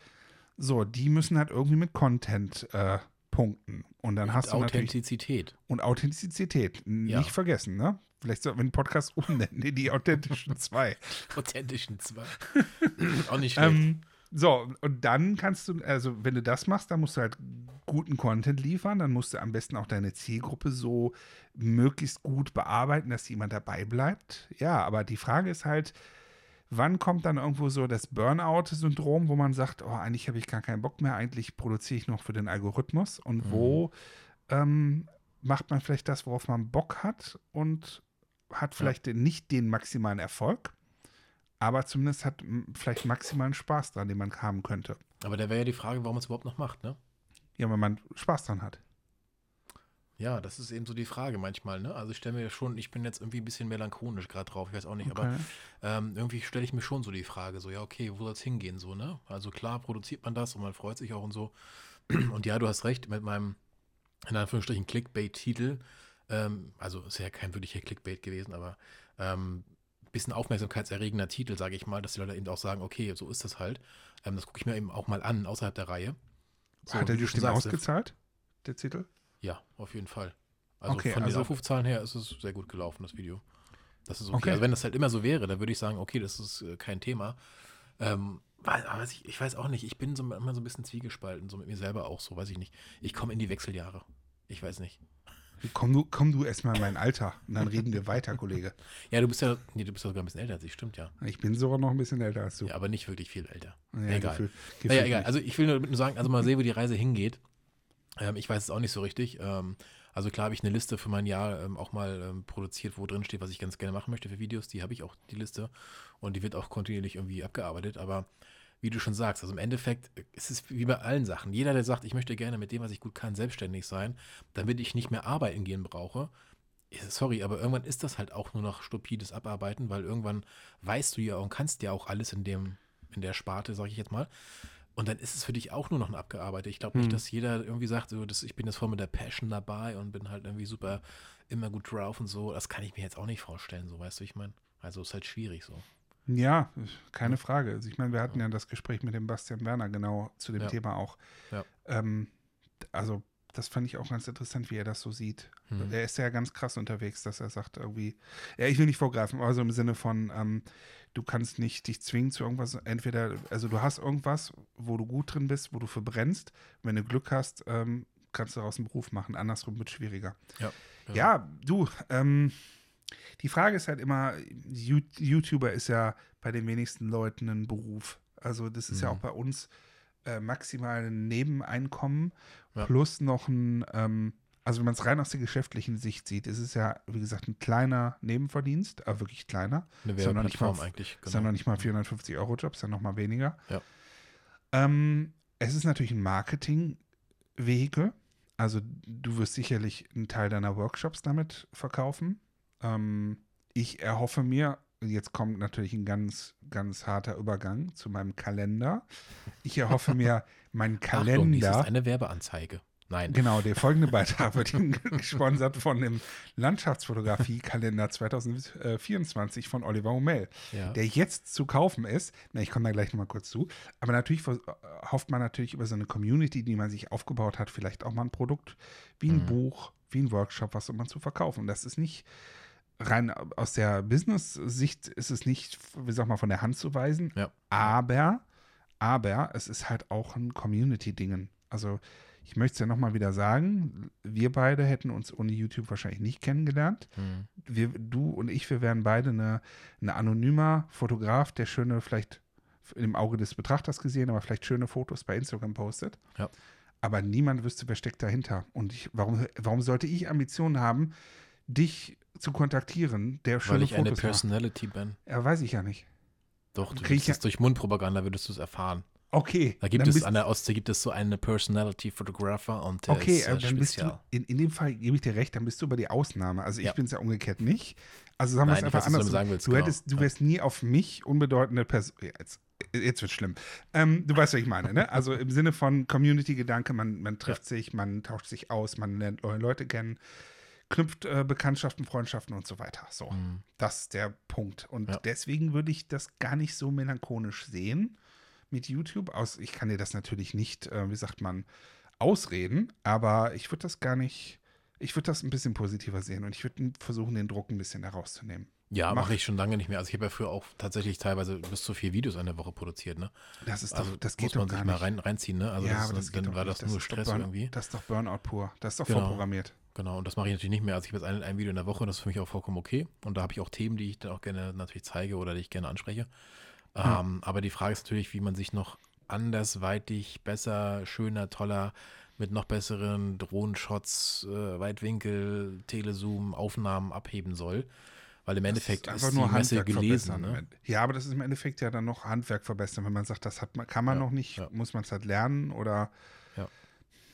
So, die müssen halt irgendwie mit Content äh, punkten. Und dann hast du Authentizität. und Authentizität. Ja. Nicht vergessen, ne? Vielleicht sollten wir den Podcast umnennen, in die authentischen zwei. Authentischen zwei. Auch nicht schlecht. Ähm, so, und dann kannst du, also wenn du das machst, dann musst du halt guten Content liefern, dann musst du am besten auch deine Zielgruppe so möglichst gut bearbeiten, dass jemand dabei bleibt. Ja, aber die Frage ist halt, wann kommt dann irgendwo so das Burnout-Syndrom, wo man sagt, oh, eigentlich habe ich gar keinen Bock mehr, eigentlich produziere ich noch für den Algorithmus und wo ähm, macht man vielleicht das, worauf man Bock hat und hat vielleicht den, nicht den maximalen Erfolg, aber zumindest hat vielleicht maximalen Spaß dran, den man haben könnte. Aber da wäre ja die Frage, warum man es überhaupt noch macht, ne? Ja, wenn man Spaß dran hat. Ja, das ist eben so die Frage manchmal, ne? Also ich stelle mir schon, ich bin jetzt irgendwie ein bisschen melancholisch gerade drauf, ich weiß auch nicht, aber Okay. ähm, irgendwie stelle ich mir schon so die Frage, so, ja, okay, wo soll es hingehen, so, ne? Also klar produziert man das und man freut sich auch und so. Und ja, du hast recht, mit meinem, in Anführungsstrichen, Clickbait-Titel, ähm, also ist ja kein wirklicher Clickbait gewesen, aber ähm, bisschen aufmerksamkeitserregender Titel, sage ich mal, dass die Leute eben auch sagen, okay, so ist das halt. Ähm, das gucke ich mir eben auch mal an, außerhalb der Reihe. So, Hat er dir schon ausgezahlt, der Titel? Ja, auf jeden Fall. Also okay, von also, den Aufrufzahlen her ist es sehr gut gelaufen, das Video. Das ist okay. Okay. Also wenn das halt immer so wäre, dann würde ich sagen, okay, das ist äh, kein Thema. Ähm, weil- aber ich, ich weiß auch nicht, ich bin so immer so ein bisschen zwiegespalten, so mit mir selber auch so, weiß ich nicht. Ich komme in die Wechseljahre. Ich weiß nicht. Komm du, komm du erstmal in mein Alter und dann reden wir weiter, Kollege. Ja, du bist ja, nee, du bist ja sogar ein bisschen älter als ich, stimmt ja. Ich bin sogar noch ein bisschen älter als du. Ja, aber nicht wirklich viel älter. Ja, egal. Gefühl, Naja, gefühlt egal. Also ich will nur nur sagen, also mal sehen, wo die Reise hingeht. Ähm, ich weiß es auch nicht so richtig. Ähm, also klar habe ich eine Liste für mein Jahr ähm, auch mal ähm, produziert, wo drin steht, was ich ganz gerne machen möchte für Videos. Die habe ich auch, die Liste. Und die wird auch kontinuierlich irgendwie abgearbeitet. Aber wie du schon sagst, also im Endeffekt ist es wie bei allen Sachen. Jeder, der sagt, ich möchte gerne mit dem, was ich gut kann, selbstständig sein, damit ich nicht mehr arbeiten gehen brauche. Sorry, aber irgendwann ist das halt auch nur noch stupides Abarbeiten, weil irgendwann weißt du ja und kannst ja auch alles in dem, in der Sparte, sage ich jetzt mal. Und dann ist es für dich auch nur noch ein abgearbeitet. Ich glaube nicht, Hm. dass jeder irgendwie sagt, so, das, ich bin jetzt voll mit der Passion dabei und bin halt irgendwie super immer gut drauf und so. Das kann ich mir jetzt auch nicht vorstellen, so weißt du, ich meine. Also ist halt schwierig so. Ja, keine Frage. Also ich meine, wir hatten ja das Gespräch mit dem Bastian Werner genau zu dem Ja. Thema auch. Ja. Ähm, also das fand ich auch ganz interessant, wie er das so sieht. Mhm. Er ist ja ganz krass unterwegs, dass er sagt irgendwie, ja, ich will nicht vorgreifen, aber so im Sinne von, ähm, du kannst nicht dich zwingen zu irgendwas, entweder, also du hast irgendwas, wo du gut drin bist, wo du verbrennst, wenn du Glück hast, ähm, kannst du daraus einen Beruf machen, andersrum wird schwieriger. Ja. Ja, du, ähm, die Frage ist halt immer, You- YouTuber ist ja bei den wenigsten Leuten ein Beruf. Also das ist ja Mhm. auch bei uns äh, maximal ein Nebeneinkommen Ja. plus noch ein, ähm, also wenn man es rein aus der geschäftlichen Sicht sieht, ist es ja, wie gesagt, ein kleiner Nebenverdienst, aber wirklich kleiner. Eine ja noch nicht mal- eigentlich. Ja noch nicht mal 450 Euro Job, ist ja noch mal weniger. Ja. Ähm, es ist natürlich ein Marketingvehikel. Also du wirst sicherlich einen Teil deiner Workshops damit verkaufen. Ähm, ich erhoffe mir, jetzt kommt natürlich ein ganz, ganz harter Übergang zu meinem Kalender. Ich erhoffe mir, mein Achtung, dies ist Kalender. eine Werbeanzeige. Nein. Genau, der folgende Beitrag wird gesponsert von dem Landschaftsfotografie-Kalender 2024 von Oliver Hummel Ja. der jetzt zu kaufen ist. Na, ich komme da gleich nochmal kurz zu. Aber natürlich vers- hofft man natürlich über so eine Community, die man sich aufgebaut hat, vielleicht auch mal ein Produkt wie ein Mhm. Buch, wie ein Workshop, was immer zu verkaufen. Das ist nicht rein aus der Business-Sicht ist es nicht, wie sag mal, von der Hand zu weisen. Ja. Aber, aber es ist halt auch ein Community-Dingen. Also ich möchte es ja nochmal wieder sagen, wir beide hätten uns ohne YouTube wahrscheinlich nicht kennengelernt Hm. wir, du und ich, wir wären beide eine, eine anonymer Fotograf, der schöne, vielleicht im Auge des Betrachters gesehen, aber vielleicht schöne Fotos bei Instagram postet. Ja. Aber niemand wüsste, wer steckt dahinter. Und ich, warum, warum sollte ich Ambitionen haben, dich zu kontaktieren, der Weil schöne ich eine Fotos macht? Personality bin. Ja, weiß ich ja nicht. Doch, du Krieg ich würdest ja- es durch Mundpropaganda würdest du es erfahren. Okay. Da gibt es an der Ostsee gibt es so eine Personality Photographer und der Okay, ist äh, äh, dann bist du, in, in dem Fall gebe ich dir recht, dann bist du aber die Ausnahme. Also ich Ja. bin es ja umgekehrt nicht. Also sagen wir es einfach du anders. sagen willst, du, genau. hättest, du Ja. wärst nie auf mich unbedeutende Person. Jetzt, jetzt wird schlimm. Ähm, du weißt, was ich meine, ne? Also im Sinne von Community-Gedanke, man, man trifft sich, man tauscht sich aus, man lernt neue Leute kennen, knüpft äh, Bekanntschaften, Freundschaften und so weiter. So, Mhm. das ist der Punkt. Und Ja. deswegen würde ich das gar nicht so melancholisch sehen mit YouTube. Aus, ich kann dir das natürlich nicht, äh, wie sagt man, ausreden, aber ich würde das gar nicht, ich würde das ein bisschen positiver sehen und ich würde versuchen, den Druck ein bisschen herauszunehmen. Ja, Mach- mache ich schon lange nicht mehr. Also ich habe ja früher auch tatsächlich teilweise bis zu vier Videos in der Woche produziert, ne? Das ist Also doch, das muss geht man doch sich mal rein, reinziehen, ne? Also ja, das, aber das geht dann doch war nicht. das nur doch Stress Burn- irgendwie. Das ist doch Burnout pur. Das ist doch Genau. vorprogrammiert. Genau, und das mache ich natürlich nicht mehr. Also ich habe jetzt ein, ein Video in der Woche, das ist für mich auch vollkommen okay. Und da habe ich auch Themen, die ich dann auch gerne natürlich zeige oder die ich gerne anspreche. Ja. Ähm, aber die Frage ist natürlich, wie man sich noch andersweitig, besser, schöner, toller, mit noch besseren Drohnenshots, äh, Weitwinkel, Telezoom, Aufnahmen abheben soll. Weil im Endeffekt Das ist, einfach nur die Messe Handwerk gelesen. verbessern. Ne? Ja, aber das ist im Endeffekt ja dann noch Handwerk verbessern. Wenn man sagt, das hat kann man Ja, noch nicht, ja. muss man es halt lernen oder.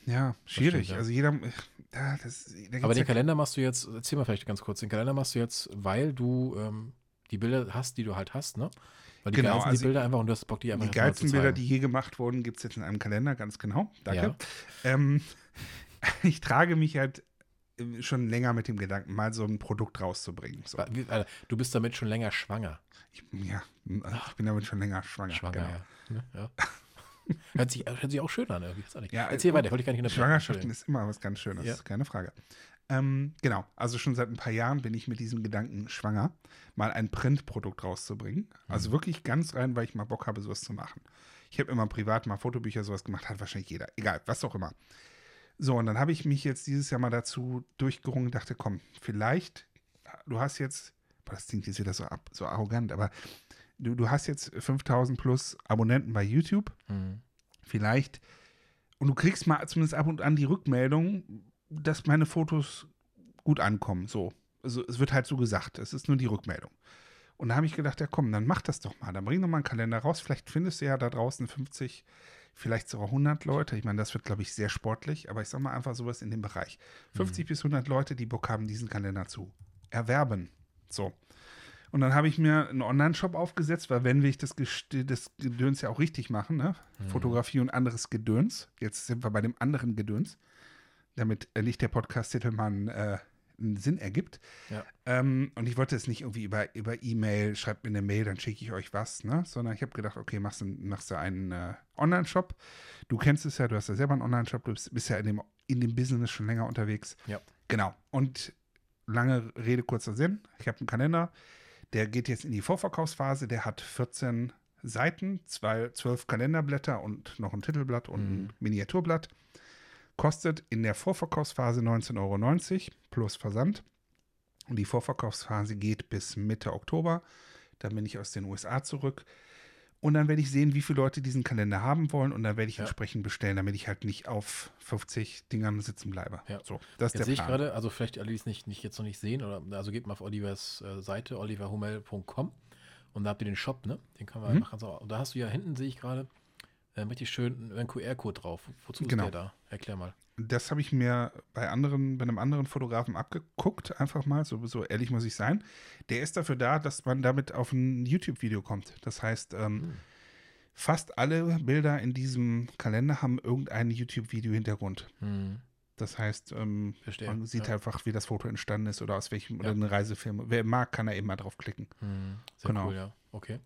Ja. Schwierig. stimmt. Also jeder. Ja, das, da gibt's Aber den ja Kalender machst du jetzt, erzähl mal vielleicht ganz kurz, den Kalender machst du jetzt, weil du ähm, die Bilder hast, die du halt hast, ne? Weil die Genau, geilsten also die Bilder einfach und du hast Bock, die einfach Die geilsten Bilder, die je gemacht wurden, gibt es jetzt in einem Kalender, ganz genau. Danke. Ja. Ähm, ich trage mich halt äh, schon länger mit dem Gedanken, mal so ein Produkt rauszubringen. So. Du bist damit schon länger schwanger. Ich, ja, ich bin damit schon länger schwanger. Schwanger, genau. ja. Ja. hört, sich, hört sich auch schön an, irgendwie. Ja, Erzähl äh, weiter, wollte ich gar nicht unterbrechen. Schwangerschaften ist immer was ganz Schönes, Ja. keine Frage. Ähm, genau, also schon seit ein paar Jahren bin ich mit diesem Gedanken schwanger, mal ein Printprodukt rauszubringen. Also wirklich ganz rein, weil ich mal Bock habe, sowas zu machen. Ich habe immer privat mal Fotobücher, sowas gemacht, hat wahrscheinlich jeder. Egal, was auch immer. So, und dann habe ich mich jetzt dieses Jahr mal dazu durchgerungen und dachte, komm, vielleicht, du hast jetzt, das klingt jetzt wieder so, ab, so arrogant, aber du, du hast jetzt 5000 plus Abonnenten bei YouTube Mhm. vielleicht. Und du kriegst mal zumindest ab und an die Rückmeldung, dass meine Fotos gut ankommen. So. Also es wird halt so gesagt. Es ist nur die Rückmeldung. Und da habe ich gedacht, ja komm, dann mach das doch mal. Dann bring doch mal einen Kalender raus. Vielleicht findest du ja da draußen 50, vielleicht sogar 100 Leute. Ich meine, das wird, glaube ich, sehr sportlich. Aber ich sag mal einfach sowas in dem Bereich. 50 bis 100 Leute, die Bock haben, diesen Kalender zu erwerben. So. Und dann habe ich mir einen Online-Shop aufgesetzt, weil wenn will ich das, das Gedöns ja auch richtig machen, ne? Fotografie und anderes Gedöns. Jetzt sind wir bei dem anderen Gedöns, damit äh, nicht der Podcast-Titel mal einen, äh, einen Sinn ergibt. Ja. Ähm, und ich wollte es nicht irgendwie über über E-Mail, schreibt mir eine Mail, dann schicke ich euch was, ne? Sondern ich habe gedacht, okay, machst du, machst du einen äh, Online-Shop. Du kennst es ja, du hast ja selber einen Online-Shop, du bist, bist ja in dem, in dem Business schon länger unterwegs. Ja. Genau. Und lange Rede, kurzer Sinn. Ich habe einen Kalender, der geht jetzt in die Vorverkaufsphase, der hat 14 Seiten, zwei, 12 Kalenderblätter und noch ein Titelblatt und ein Miniaturblatt. Kostet in der Vorverkaufsphase 19,90 Euro plus Versand. Und die Vorverkaufsphase geht bis Mitte Oktober. Dann bin ich aus den USA zurück. Und dann werde ich sehen, wie viele Leute diesen Kalender haben wollen. Und dann werde ich Ja. entsprechend bestellen, damit ich halt nicht auf 50 Dingern sitzen bleibe. Ja. So, das Jetzt ist sehe der ich Plan. gerade, also vielleicht alle, die es nicht, nicht jetzt noch nicht sehen, oder also geht mal auf Olivers äh, Seite, oliverhummel.com und da habt ihr den Shop, ne? Den können wir Mhm. machen. Und da hast du ja hinten, sehe ich gerade, ähm, richtig schön einen QR-Code drauf. Wozu Genau. ist der da? Erklär mal. Das habe ich mir bei anderen, bei einem anderen Fotografen abgeguckt, einfach mal, so, so ehrlich muss ich sein. Der ist dafür da, dass man damit auf ein YouTube-Video kommt. Das heißt, ähm, Hm. fast alle Bilder in diesem Kalender haben irgendein YouTube-Video-Hintergrund. Hm. Das heißt, ähm, man sieht ja. einfach, wie das Foto entstanden ist oder aus welchem, oder Ja. eine Reisefilm. Wer mag, kann da eben mal draufklicken. Hm. Sehr Genau. cool, ja. Okay.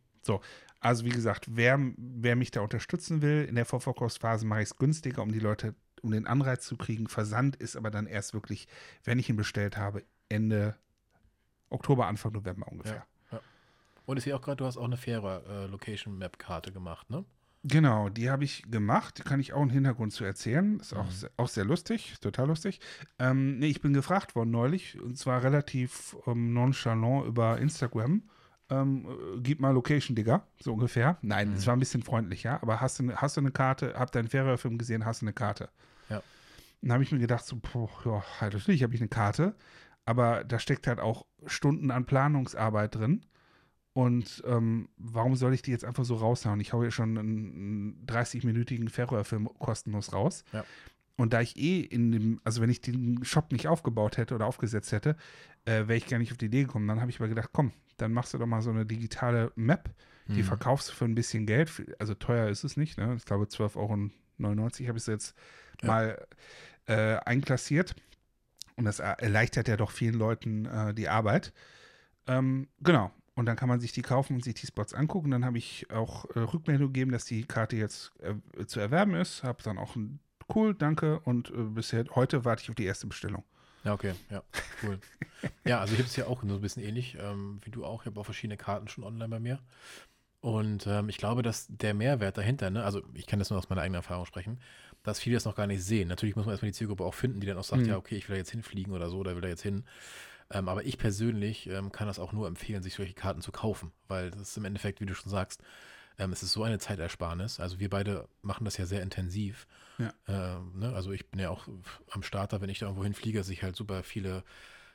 Also wie gesagt, wer, wer mich da unterstützen will, in der Vorverkaufsphase mache ich es günstiger, um die Leute, um den Anreiz zu kriegen. Versand ist aber dann erst wirklich, wenn ich ihn bestellt habe, Ende Oktober, Anfang November ungefähr. Und ich sehe auch gerade, du hast auch eine faire äh, Location Map Karte gemacht, ne? Genau, die habe ich gemacht. Die kann ich auch einen Hintergrund zu erzählen. Ist auch, Mhm. auch sehr lustig, total lustig. Ähm, nee, ich bin gefragt worden neulich, und zwar relativ ähm, nonchalant über Instagram. Ähm, äh, gib mal Location, Digga, so ungefähr. Nein, Mhm. es war ein bisschen freundlicher, aber hast du, ne- hast du eine Karte, hab deinen Ferienfilm gesehen, hast du eine Karte? Ja. Dann habe ich mir gedacht, so, boah, ja, halt, natürlich habe ich eine Karte, aber da steckt halt auch Stunden an Planungsarbeit drin. Und ähm, warum soll ich die jetzt einfach so raushauen? Ich hau hier schon einen 30-minütigen Färöerfilm kostenlos raus. Ja. Und da ich eh in dem, also wenn ich den Shop nicht aufgebaut hätte oder aufgesetzt hätte, äh, wäre ich gar nicht auf die Idee gekommen. Dann habe ich aber gedacht, komm, dann machst du doch mal so eine digitale Map, die Hm. verkaufst du für ein bisschen Geld. Also teuer ist es nicht, ne? Ich glaube 12,99 Euro habe ich es jetzt Ja. mal äh, einklassiert. Und das erleichtert ja doch vielen Leuten äh, die Arbeit. Ähm, genau. Und dann kann man sich die kaufen und sich die Spots angucken. Dann habe ich auch äh, Rückmeldung gegeben, dass die Karte jetzt äh, zu erwerben ist. Habe dann auch ein cool, danke. Und äh, bisher heute warte ich auf die erste Bestellung. Ja, okay, ja, cool. ja, also ich habe es ja auch so ein bisschen ähnlich ähm, wie du auch. Ich habe auch verschiedene Karten schon online bei mir. Und ähm, ich glaube, dass der Mehrwert dahinter, ne, also ich kann das nur aus meiner eigenen Erfahrung sprechen, dass viele das noch gar nicht sehen. Natürlich muss man erstmal die Zielgruppe auch finden, die dann auch sagt, Mhm. ja, okay, ich will da jetzt hinfliegen oder so, oder will da jetzt hin. Ähm, aber ich persönlich ähm, kann das auch nur empfehlen, sich solche Karten zu kaufen, weil das ist im Endeffekt, wie du schon sagst, ähm, es ist so eine Zeitersparnis. Also wir beide machen das ja sehr intensiv. Ja. Ähm, ne? Also ich bin ja auch am Starter, wenn ich da irgendwo hinfliege, sich halt super viele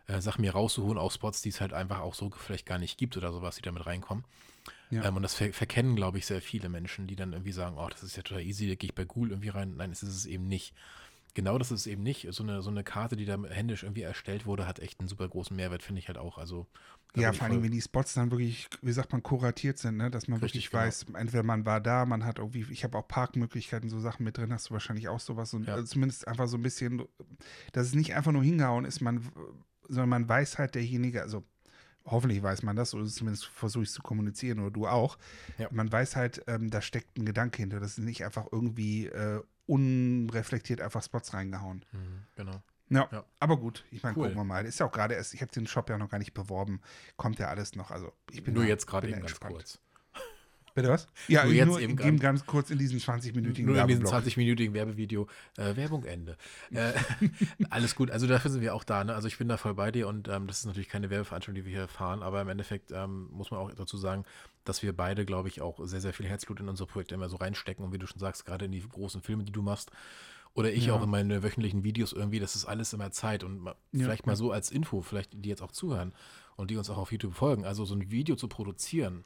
äh, Sachen mir rauszuholen, auch Spots, die es halt einfach auch so vielleicht gar nicht gibt oder sowas, die da mit reinkommen. Ja. Ähm, und das ver verkennen, glaube ich, sehr viele Menschen, die dann irgendwie sagen, oh, das ist ja total easy, da gehe ich bei Google irgendwie rein. Nein, das ist es eben nicht. Genau das ist es eben nicht. So eine, so eine Karte, die da händisch irgendwie erstellt wurde, hat echt einen super großen Mehrwert, finde ich halt auch. Also, Ja, vor allem, wenn die Spots dann wirklich, wie sagt man, kuratiert sind, ne? dass man Richtig, wirklich genau. weiß, entweder man war da, man hat irgendwie, ich habe auch Parkmöglichkeiten, so Sachen mit drin, hast du wahrscheinlich auch sowas. Und Ja. also zumindest einfach so ein bisschen, dass es nicht einfach nur hingehauen ist, man, sondern man weiß halt derjenige, also hoffentlich weiß man das, oder zumindest versuche ich es zu kommunizieren, oder du auch. Ja. Man weiß halt, ähm, da steckt ein Gedanke hinter. Das ist nicht einfach irgendwie äh, unreflektiert einfach Spots reingehauen. Mhm, genau. Ja, Ja. aber gut, ich meine, Cool. gucken wir mal. Ist ja auch gerade erst, ich habe den Shop ja noch gar nicht beworben. Kommt ja alles noch. Also ich bin Nur da- jetzt gerade eben ganz kurz. Bitte was? Ja, Nur nur jetzt jetzt eben eben, ganz kurz in diesen 20-minütigen Nur in diesem Werbeblock. 20-minütigen Werbevideo. Äh, Werbung Ende. Äh, alles gut. Also dafür sind wir auch da. Ne? Also ich bin da voll bei dir und ähm, das ist natürlich keine Werbeveranstaltung, die wir hier fahren, aber im Endeffekt ähm, muss man auch dazu sagen, dass wir beide, glaube ich, auch sehr, sehr viel Herzblut in unsere Projekte immer so reinstecken und wie du schon sagst, gerade in die großen Filme, die du machst. Oder ich Ja. auch in meine wöchentlichen Videos irgendwie, das ist alles immer Zeit und ma- Ja, vielleicht mal so als Info, vielleicht die jetzt auch zuhören und die uns auch auf YouTube folgen. Also so ein Video zu produzieren,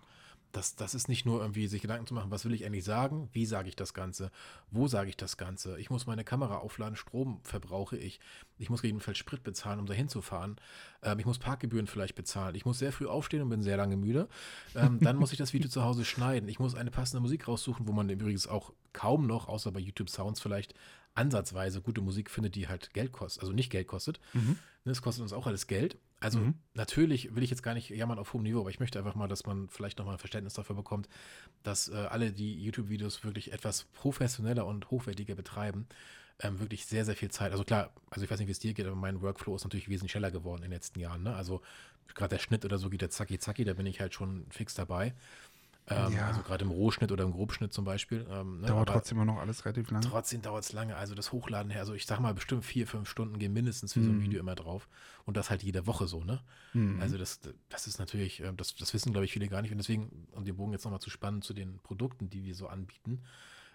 das, das ist nicht nur irgendwie sich Gedanken zu machen, was will ich eigentlich sagen, wie sage ich das Ganze, wo sage ich das Ganze. Ich muss meine Kamera aufladen, Strom verbrauche ich. Ich muss gegebenenfalls Sprit bezahlen, um da hinzufahren. Ähm, ich muss Parkgebühren vielleicht bezahlen. Ich muss sehr früh aufstehen und bin sehr lange müde. Ähm, dann muss ich das Video zu Hause schneiden. Ich muss eine passende Musik raussuchen, wo man übrigens auch kaum noch, außer bei YouTube Sounds vielleicht, ansatzweise gute Musik findet, die halt Geld kostet, also nicht Geld kostet. Mhm. Ne, Das kostet uns auch alles Geld. Also Mhm. natürlich will ich jetzt gar nicht jammern auf hohem Niveau, aber ich möchte einfach mal, dass man vielleicht nochmal ein Verständnis dafür bekommt, dass äh, alle, die YouTube-Videos wirklich etwas professioneller und hochwertiger betreiben, ähm, wirklich sehr, sehr viel Zeit. Also klar, also ich weiß nicht, wie es dir geht, aber mein Workflow ist natürlich wesentlich schneller geworden in den letzten Jahren. Ne? Also gerade der Schnitt oder so geht der zacki zacki, da bin ich halt schon fix dabei. Ähm, Ja. Also gerade im Rohschnitt oder im Grobschnitt zum Beispiel. Ähm, ne? Dauert Aber- trotzdem immer noch alles relativ lang. Trotzdem dauert es lange. Also das Hochladen her, also ich sag mal, bestimmt vier, fünf Stunden gehen mindestens für so ein Mhm. Video immer drauf. Und das halt jede Woche so, ne? Mhm. Also das, das ist natürlich, äh, das, das wissen, glaube ich, viele gar nicht. Und deswegen, um den Bogen jetzt nochmal zu spannen zu den Produkten, die wir so anbieten,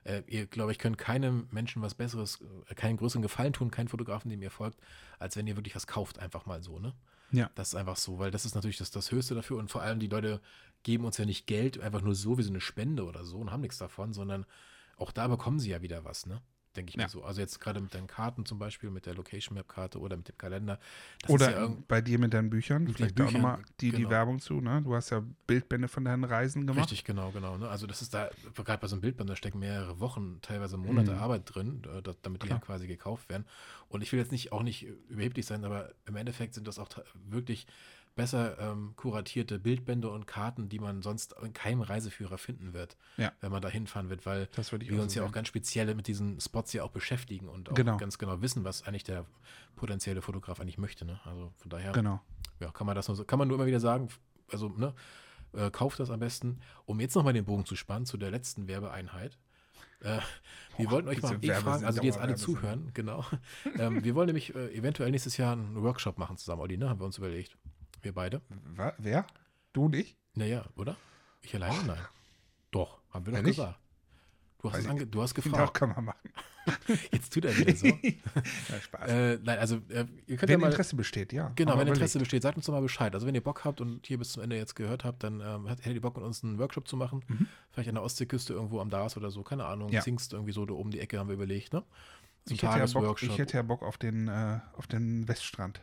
äh, ihr, glaube ich, könnt keinem Menschen was Besseres, äh, keinen größeren Gefallen tun, keinen Fotografen, dem ihr folgt, als wenn ihr wirklich was kauft, einfach mal so, ne? Ja. Das ist einfach so, weil das ist natürlich das, das Höchste dafür. Und vor allem die Leute geben uns ja nicht Geld, einfach nur so wie so eine Spende oder so und haben nichts davon, sondern auch da bekommen sie ja wieder was, ne? Denke ich Ja. mir so. Also jetzt gerade mit deinen Karten zum Beispiel, mit der Location Map Karte oder mit dem Kalender. Oder ja bei dir mit deinen Büchern, Mit vielleicht auch Büchern, nochmal die, die genau. Werbung zu, ne? Du hast ja Bildbände von deinen Reisen gemacht. Richtig, genau, genau. Ne? Also das ist da, gerade bei so einem Bildband, da stecken mehrere Wochen, teilweise Monate Mhm. Arbeit drin, äh, da, damit die Klar. ja quasi gekauft werden. Und ich will jetzt nicht auch nicht überheblich sein, aber im Endeffekt sind das auch wirklich besser ähm, kuratierte Bildbände und Karten, die man sonst in keinem Reiseführer finden wird, Ja. wenn man da hinfahren wird, weil wir uns so ja auch ganz speziell mit diesen Spots ja auch beschäftigen und auch Genau. ganz genau wissen, was eigentlich der potenzielle Fotograf eigentlich möchte. Ne? Also von daher Genau. ja, kann man das nur, so- kann man nur immer wieder sagen, also, ne, äh, kauft das am besten. Um jetzt nochmal den Bogen zu spannen zu der letzten Werbeeinheit. Äh, wir Boah, wollten euch mal eh fragen, also die jetzt alle zuhören, genau. ähm, wir wollen nämlich äh, eventuell nächstes Jahr einen Workshop machen zusammen, Olli, ne? Haben wir uns überlegt. Wir beide. Wa- Wer? Du nicht? Naja, oder? Ich alleine? Nein. Doch, haben wir doch nicht? gesagt. Du hast, ich- ange du hast Doch, gefragt. kann man machen. Jetzt tut er wieder so. ja, Spaß. äh, nein, also äh, ihr könnt Wenn ja mal. Interesse besteht, ja. Genau, wenn Interesse besteht, sagt uns doch mal Bescheid. Also wenn ihr Bock habt und hier bis zum Ende jetzt gehört habt, dann ähm, hättet ihr Bock mit uns einen Workshop zu machen. Mhm. Vielleicht an der Ostseeküste irgendwo am Dars oder so, keine Ahnung. Ja. Zingst irgendwie so da oben die Ecke haben wir überlegt, ne? Zum Ich hätte, ja Bock, ich hätte ja Bock auf den, äh, auf den Weststrand.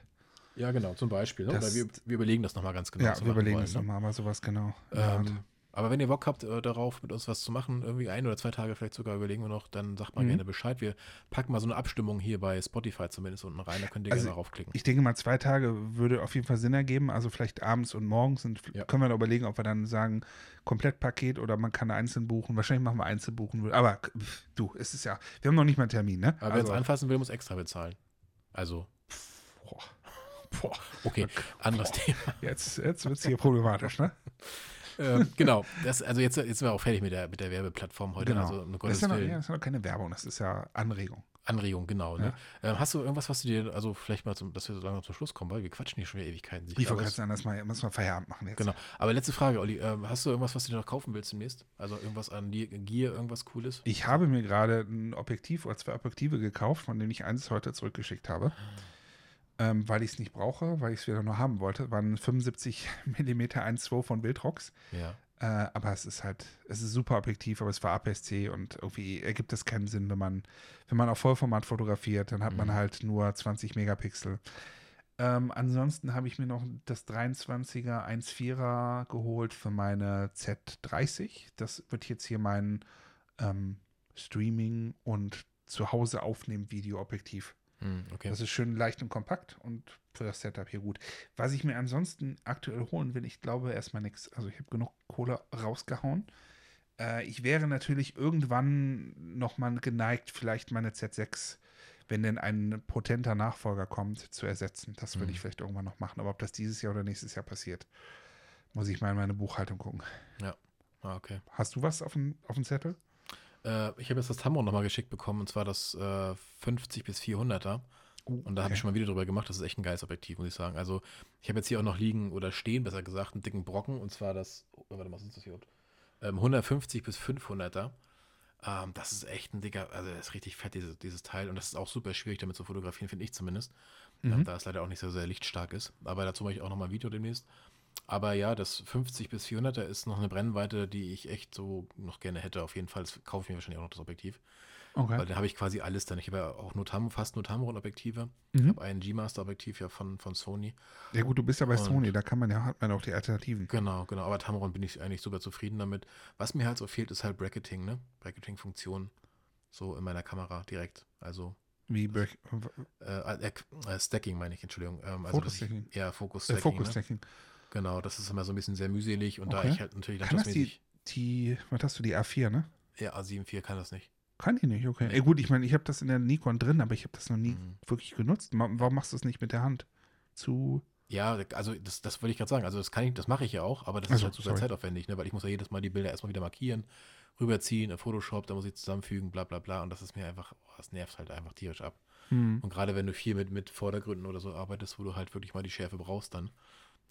Ja, genau, zum Beispiel. Ne? Das- Oder wir, wir überlegen das nochmal ganz genau. ja, wir überlegen wollen, das ne? nochmal, aber sowas genau. Ähm, aber wenn ihr Bock habt äh, darauf, mit uns was zu machen, irgendwie ein oder zwei Tage vielleicht sogar überlegen wir noch, dann sagt mal Mhm. gerne Bescheid. Wir packen mal so eine Abstimmung hier bei Spotify zumindest unten rein, da könnt ihr Also, gerne raufklicken. Ich denke mal, zwei Tage würde auf jeden Fall Sinn ergeben. Also vielleicht abends und morgens. Und Ja. können wir dann überlegen, ob wir dann sagen, Komplettpaket oder man kann einzeln buchen. Wahrscheinlich machen wir einzeln buchen. Aber pff, du, es ist ja, wir haben noch nicht mal einen Termin, ne? Aber wer es anfassen will, muss extra bezahlen. Also, boah, okay, anderes Thema. jetzt, jetzt wird es hier problematisch, ne? ähm, genau, das, also jetzt, jetzt sind wir auch fertig mit der, mit der Werbeplattform heute. Genau. Also, um Das ist, ja noch, ja, das ist ja noch keine Werbung, das ist ja Anregung. Anregung, genau. Ne? Ähm, hast du irgendwas, was du dir, also vielleicht mal, zum, dass wir so langsam zum Schluss kommen, weil wir quatschen hier schon wieder Ewigkeiten. Ich wollte gerade sagen, das mal, müssen wir Feierabend machen jetzt. Genau. Aber letzte Frage, Olli. Ähm, hast du irgendwas, was du dir noch kaufen willst demnächst? Also irgendwas an Gear, irgendwas Cooles? Ich habe mir gerade ein Objektiv oder zwei Objektive gekauft, von denen ich eins heute zurückgeschickt habe. Ähm, weil ich es nicht brauche, weil ich es wieder nur haben wollte. Waren 75 mm 1.2 von Wildrox. Ja. Äh, aber es ist halt, es ist super objektiv, aber es war APS-C und irgendwie ergibt es keinen Sinn, wenn man, wenn man auf Vollformat fotografiert, dann hat man Mhm. halt nur 20 Megapixel. Ähm, ansonsten habe ich mir noch das 23er 1.4er geholt für meine Z30. Das wird jetzt hier mein ähm, Streaming und zu Hause aufnehmen Videoobjektiv. Hm, okay. Das ist schön leicht und kompakt und für das Setup hier gut. Was ich mir ansonsten aktuell holen will, ich glaube erstmal nichts. Also ich habe genug Kohle rausgehauen. Äh, ich wäre natürlich irgendwann nochmal geneigt, vielleicht meine Z6, wenn denn ein potenter Nachfolger kommt, zu ersetzen. Das würde Mhm. ich vielleicht irgendwann noch machen. Aber ob das dieses Jahr oder nächstes Jahr passiert, muss ich mal in meine Buchhaltung gucken. Ah, okay. Hast du was auf dem, auf dem Zettel? Äh, ich habe jetzt das Tamron nochmal geschickt bekommen, und zwar das äh, 50 bis 400er. Und da habe ich schon mal wieder drüber gemacht. Das ist echt ein geiles Objektiv, muss ich sagen. Also, ich habe jetzt hier auch noch liegen oder stehen, besser gesagt, einen dicken Brocken. Und zwar das, oh, warte mal, was ist das hier? Ähm, 150 bis 500er. Ähm, das ist echt ein dicker, also das ist richtig fett, diese, dieses Teil. Und das ist auch super schwierig damit zu fotografieren, finde ich zumindest. Mhm. Ähm, da es leider auch nicht so sehr lichtstark ist. Aber dazu mache ich auch nochmal ein Video demnächst. Aber ja, das 50 bis 400er ist noch eine Brennweite, die ich echt so noch gerne hätte. Auf jeden Fall kaufe ich mir wahrscheinlich auch noch das Objektiv. Okay. Weil dann habe ich quasi alles dann. Ich habe ja auch nur Tam fast nur Tamron-Objektive. Ich Mhm. habe ein G-Master-Objektiv ja von, von Sony. Ja gut, du bist ja bei Und- Sony, da kann man ja, hat man auch die Alternativen. Genau, genau. Aber Tamron bin ich eigentlich super zufrieden damit. Was mir halt so fehlt, ist halt Bracketing, ne? Bracketing-Funktion. So in meiner Kamera direkt. Also Wie Break, äh, äh, äh, Stacking meine ich, Entschuldigung. Ähm, also dass ich- Focus-Stacking. Ja, äh, Fokus-Stacking. Focus ne? Genau, das ist immer so ein bisschen sehr mühselig. Und da Okay. ich halt natürlich Kann das die, die, was hast du, die A4, ne? Ja, A7 IV kann das nicht. Kann die nicht, okay. Nee. Ey, gut, ich meine, ich habe das in der Nikon drin, aber ich habe das noch nie Mhm. wirklich genutzt. Warum machst du es nicht mit der Hand? Zu. Ja, also das, das wollte ich gerade sagen. Also das kann ich, das mache ich ja auch, aber das Ach ist halt super sorry. zeitaufwendig, ne? Weil ich muss ja jedes Mal die Bilder erstmal wieder markieren, rüberziehen in Photoshop, da muss ich zusammenfügen, bla bla bla. Und das ist mir einfach, oh, das nervt halt einfach tierisch ab. Hm. Und gerade wenn du viel mit, mit Vordergründen oder so arbeitest, wo du halt wirklich mal die Schärfe brauchst, dann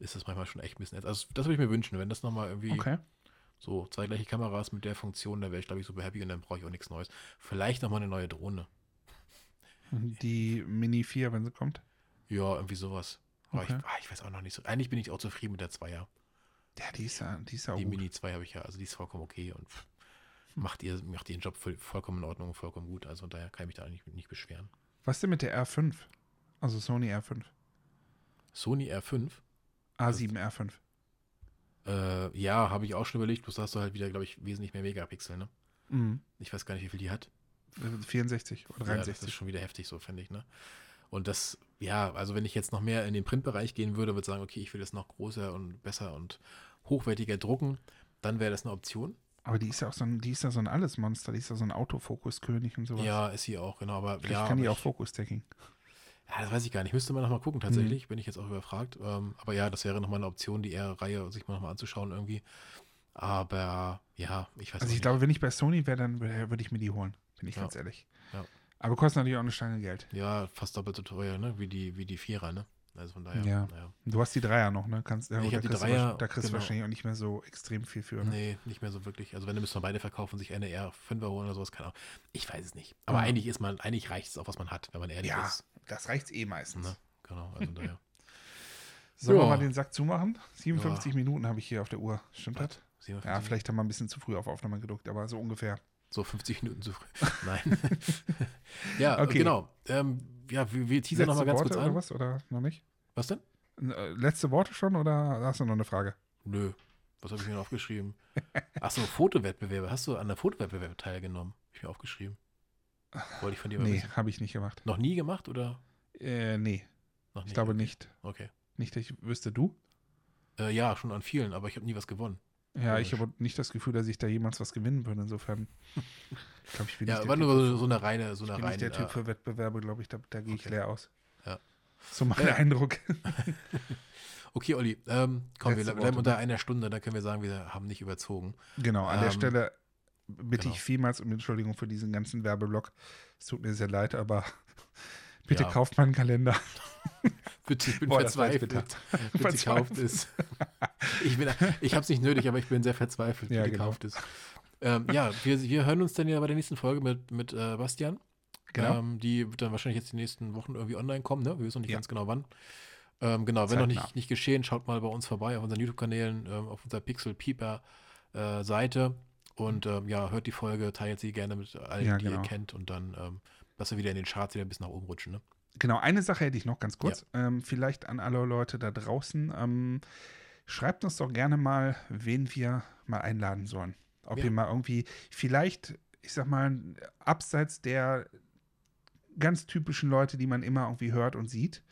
ist das manchmal schon echt ein bisschen. Also das würde ich mir wünschen, wenn das nochmal irgendwie Okay. so zwei gleiche Kameras mit der Funktion, da wäre ich, glaube ich, super happy und dann brauche ich auch nichts Neues. Vielleicht nochmal eine neue Drohne. Die Mini 4, wenn sie kommt. Ja, irgendwie sowas. Aber Okay. ich, ah, ich weiß auch noch nicht so. Eigentlich bin ich auch zufrieden mit der Zweier. Ja, die ist ja, die ist ja Die gut. Mini 2 habe ich ja, also die ist vollkommen okay und pff, macht, ihr, macht ihren Job voll, vollkommen in Ordnung, vollkommen gut. Also daher kann ich mich da eigentlich nicht beschweren. Was denn mit der R5? Also Sony R5. Sony R5, A7 R5. äh, ja, habe ich auch schon überlegt, bloß da hast du halt wieder, glaube ich, wesentlich mehr Megapixel, ne? Mhm. Ich weiß gar nicht, wie viel die hat. 64 oder Ja, das 63. ist schon wieder heftig so, finde ich, ne? Und das, ja, also wenn ich jetzt noch mehr in den Printbereich gehen würde, würde ich sagen, okay, ich will das noch größer und besser und hochwertiger drucken, dann wäre das eine Option. aber die ist ja auch so ein, die ist ja so ein Allesmonster, die ist ja so ein Autofokus-König und sowas. Ja, ist sie auch, genau, aber Vielleicht ja, kann die auch Focus-Stacking. Ja, das weiß ich gar nicht. Müsste man nochmal gucken, tatsächlich. Bin ich jetzt auch überfragt. Ähm, aber ja, das wäre nochmal eine Option, die R-Reihe sich mal nochmal anzuschauen irgendwie. Aber ja, ich weiß Also ich nicht. glaube, wenn ich bei Sony wäre, dann würde ich mir die holen, bin ich Ja. ganz ehrlich. Ja. Aber kostet natürlich auch eine Stange Geld. ja, fast doppelt so teuer, ne? Wie die, wie die Vierer, ne? Also von daher, Ja. naja. Du hast die Dreier noch, ne? Kannst, ja, Ich gut, hab da die Dreier, Da kriegst du genau. wahrscheinlich auch nicht mehr so extrem viel für. Ne? Nee, nicht mehr so wirklich. Also wenn du müsst man beide verkaufen, sich eine R5er holen oder sowas, keine Ahnung. Ich weiß es nicht. Aber Ja. eigentlich ist man, eigentlich reicht es auch, was man hat, wenn man ehrlich Ja, ist. Das reicht eh meistens. Ne? Genau, also daher. Sollen wir Ja. mal den Sack zumachen? 57 Minuten habe ich hier auf der Uhr. Stimmt das? 57 Ja, vielleicht haben wir ein bisschen zu früh auf Aufnahme gedrückt, aber so ungefähr. So 50 Minuten zu früh. Nein. ja, Okay. genau. Ähm, ja, wir, wir teasern nochmal ganz Worte kurz oder an. was? Oder noch nicht? Was denn? Äh, Letzte Worte schon oder hast du noch eine Frage? Nö. Was habe ich mir noch aufgeschrieben? Achso, Fotowettbewerbe. Hast du an der Fotowettbewerbe teilgenommen? Hab ich mir aufgeschrieben. Wollte ich von dir mal Nee, habe ich nicht gemacht. Noch nie gemacht oder Äh, nee, noch nicht? ich glaube okay. nicht. Okay. Nicht, dass ich wüsste, du? Äh, ja, schon an vielen, aber ich habe nie was gewonnen. Ja, ich habe nicht das Gefühl, dass ich da jemals was gewinnen würde. Insofern. Ich glaube, ich bin Ja, nicht der war nur so, so eine reine, so ich eine bin reine. nicht der Typ äh, für Wettbewerbe, glaube ich. Da, da gehe ich Okay. leer aus. Ja. So mein Ja. Eindruck. okay, Olli, ähm, komm, wir Letzte bleiben Worte, unter ne? einer Stunde, dann können wir sagen, wir haben nicht überzogen. Genau, an der Ähm, Stelle bitte genau. ich vielmals um Entschuldigung für diesen ganzen Werbeblock. Es tut mir sehr leid, aber bitte Ja. kauft meinen Kalender. Bitte, ich bin Boah, verzweifelt. Bitte Verzweifelt. kauft es. Ich, bin- ich habe es nicht nötig, aber ich bin sehr verzweifelt. Ja, Bitte genau. kauft es. Ähm, ja, wir, wir hören uns dann ja bei der nächsten Folge mit, mit äh, Bastian. Genau. Ähm, die wird dann wahrscheinlich jetzt die nächsten Wochen irgendwie online kommen, ne? Wir wissen noch nicht Ja. ganz genau wann. Ähm, genau, wenn noch Zeitnah. nicht, nicht geschehen, schaut mal bei uns vorbei auf unseren YouTube-Kanälen, ähm, auf unserer Pixel Pieper äh, Seite. Und ähm, ja, hört die Folge, teilt sie gerne mit allen, Ja, die genau. ihr kennt. Und dann, ähm, dass wir wieder in den Charts wieder bis nach oben rutschen. Ne? Genau, eine Sache hätte ich noch ganz kurz. Ähm, vielleicht an alle Leute da draußen. Ähm, schreibt uns doch gerne mal, wen wir mal einladen sollen. Ob Ja. ihr mal irgendwie, vielleicht, ich sag mal, abseits der ganz typischen Leute, die man immer irgendwie hört und sieht,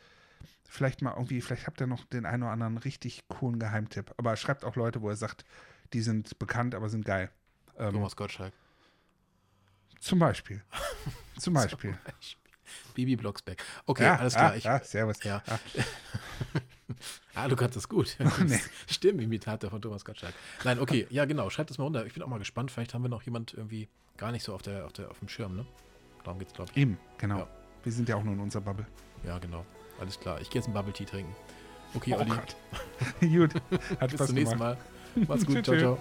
vielleicht mal irgendwie, vielleicht habt ihr noch den einen oder anderen richtig coolen Geheimtipp. Aber schreibt auch Leute, wo ihr sagt, die sind bekannt, aber sind geil. Ähm, Thomas Gottschalk. zum Beispiel. zum Beispiel. Bibi Blocksberg. Okay, ja, alles klar. Ah, ich, ah, servus. Ja. Ah, Ah, du kannst das gut. nee. Stimmimitator von Thomas Gottschalk. Nein, okay, ja genau, schreibt das mal runter. Ich bin auch mal gespannt, vielleicht haben wir noch jemand irgendwie gar nicht so auf, der, auf, der, auf dem Schirm, ne? Darum geht's, glaube ich. Eben, genau. Ja. Wir sind ja auch nur in unserer Bubble. Ja, genau. Alles klar. Ich gehe jetzt einen Bubble Tea trinken. Okay, Oh Olli. Gott. Gut. Hat Bis Spaß zum nächsten gemacht. Mal. Mach's gut. Ciao, ciao.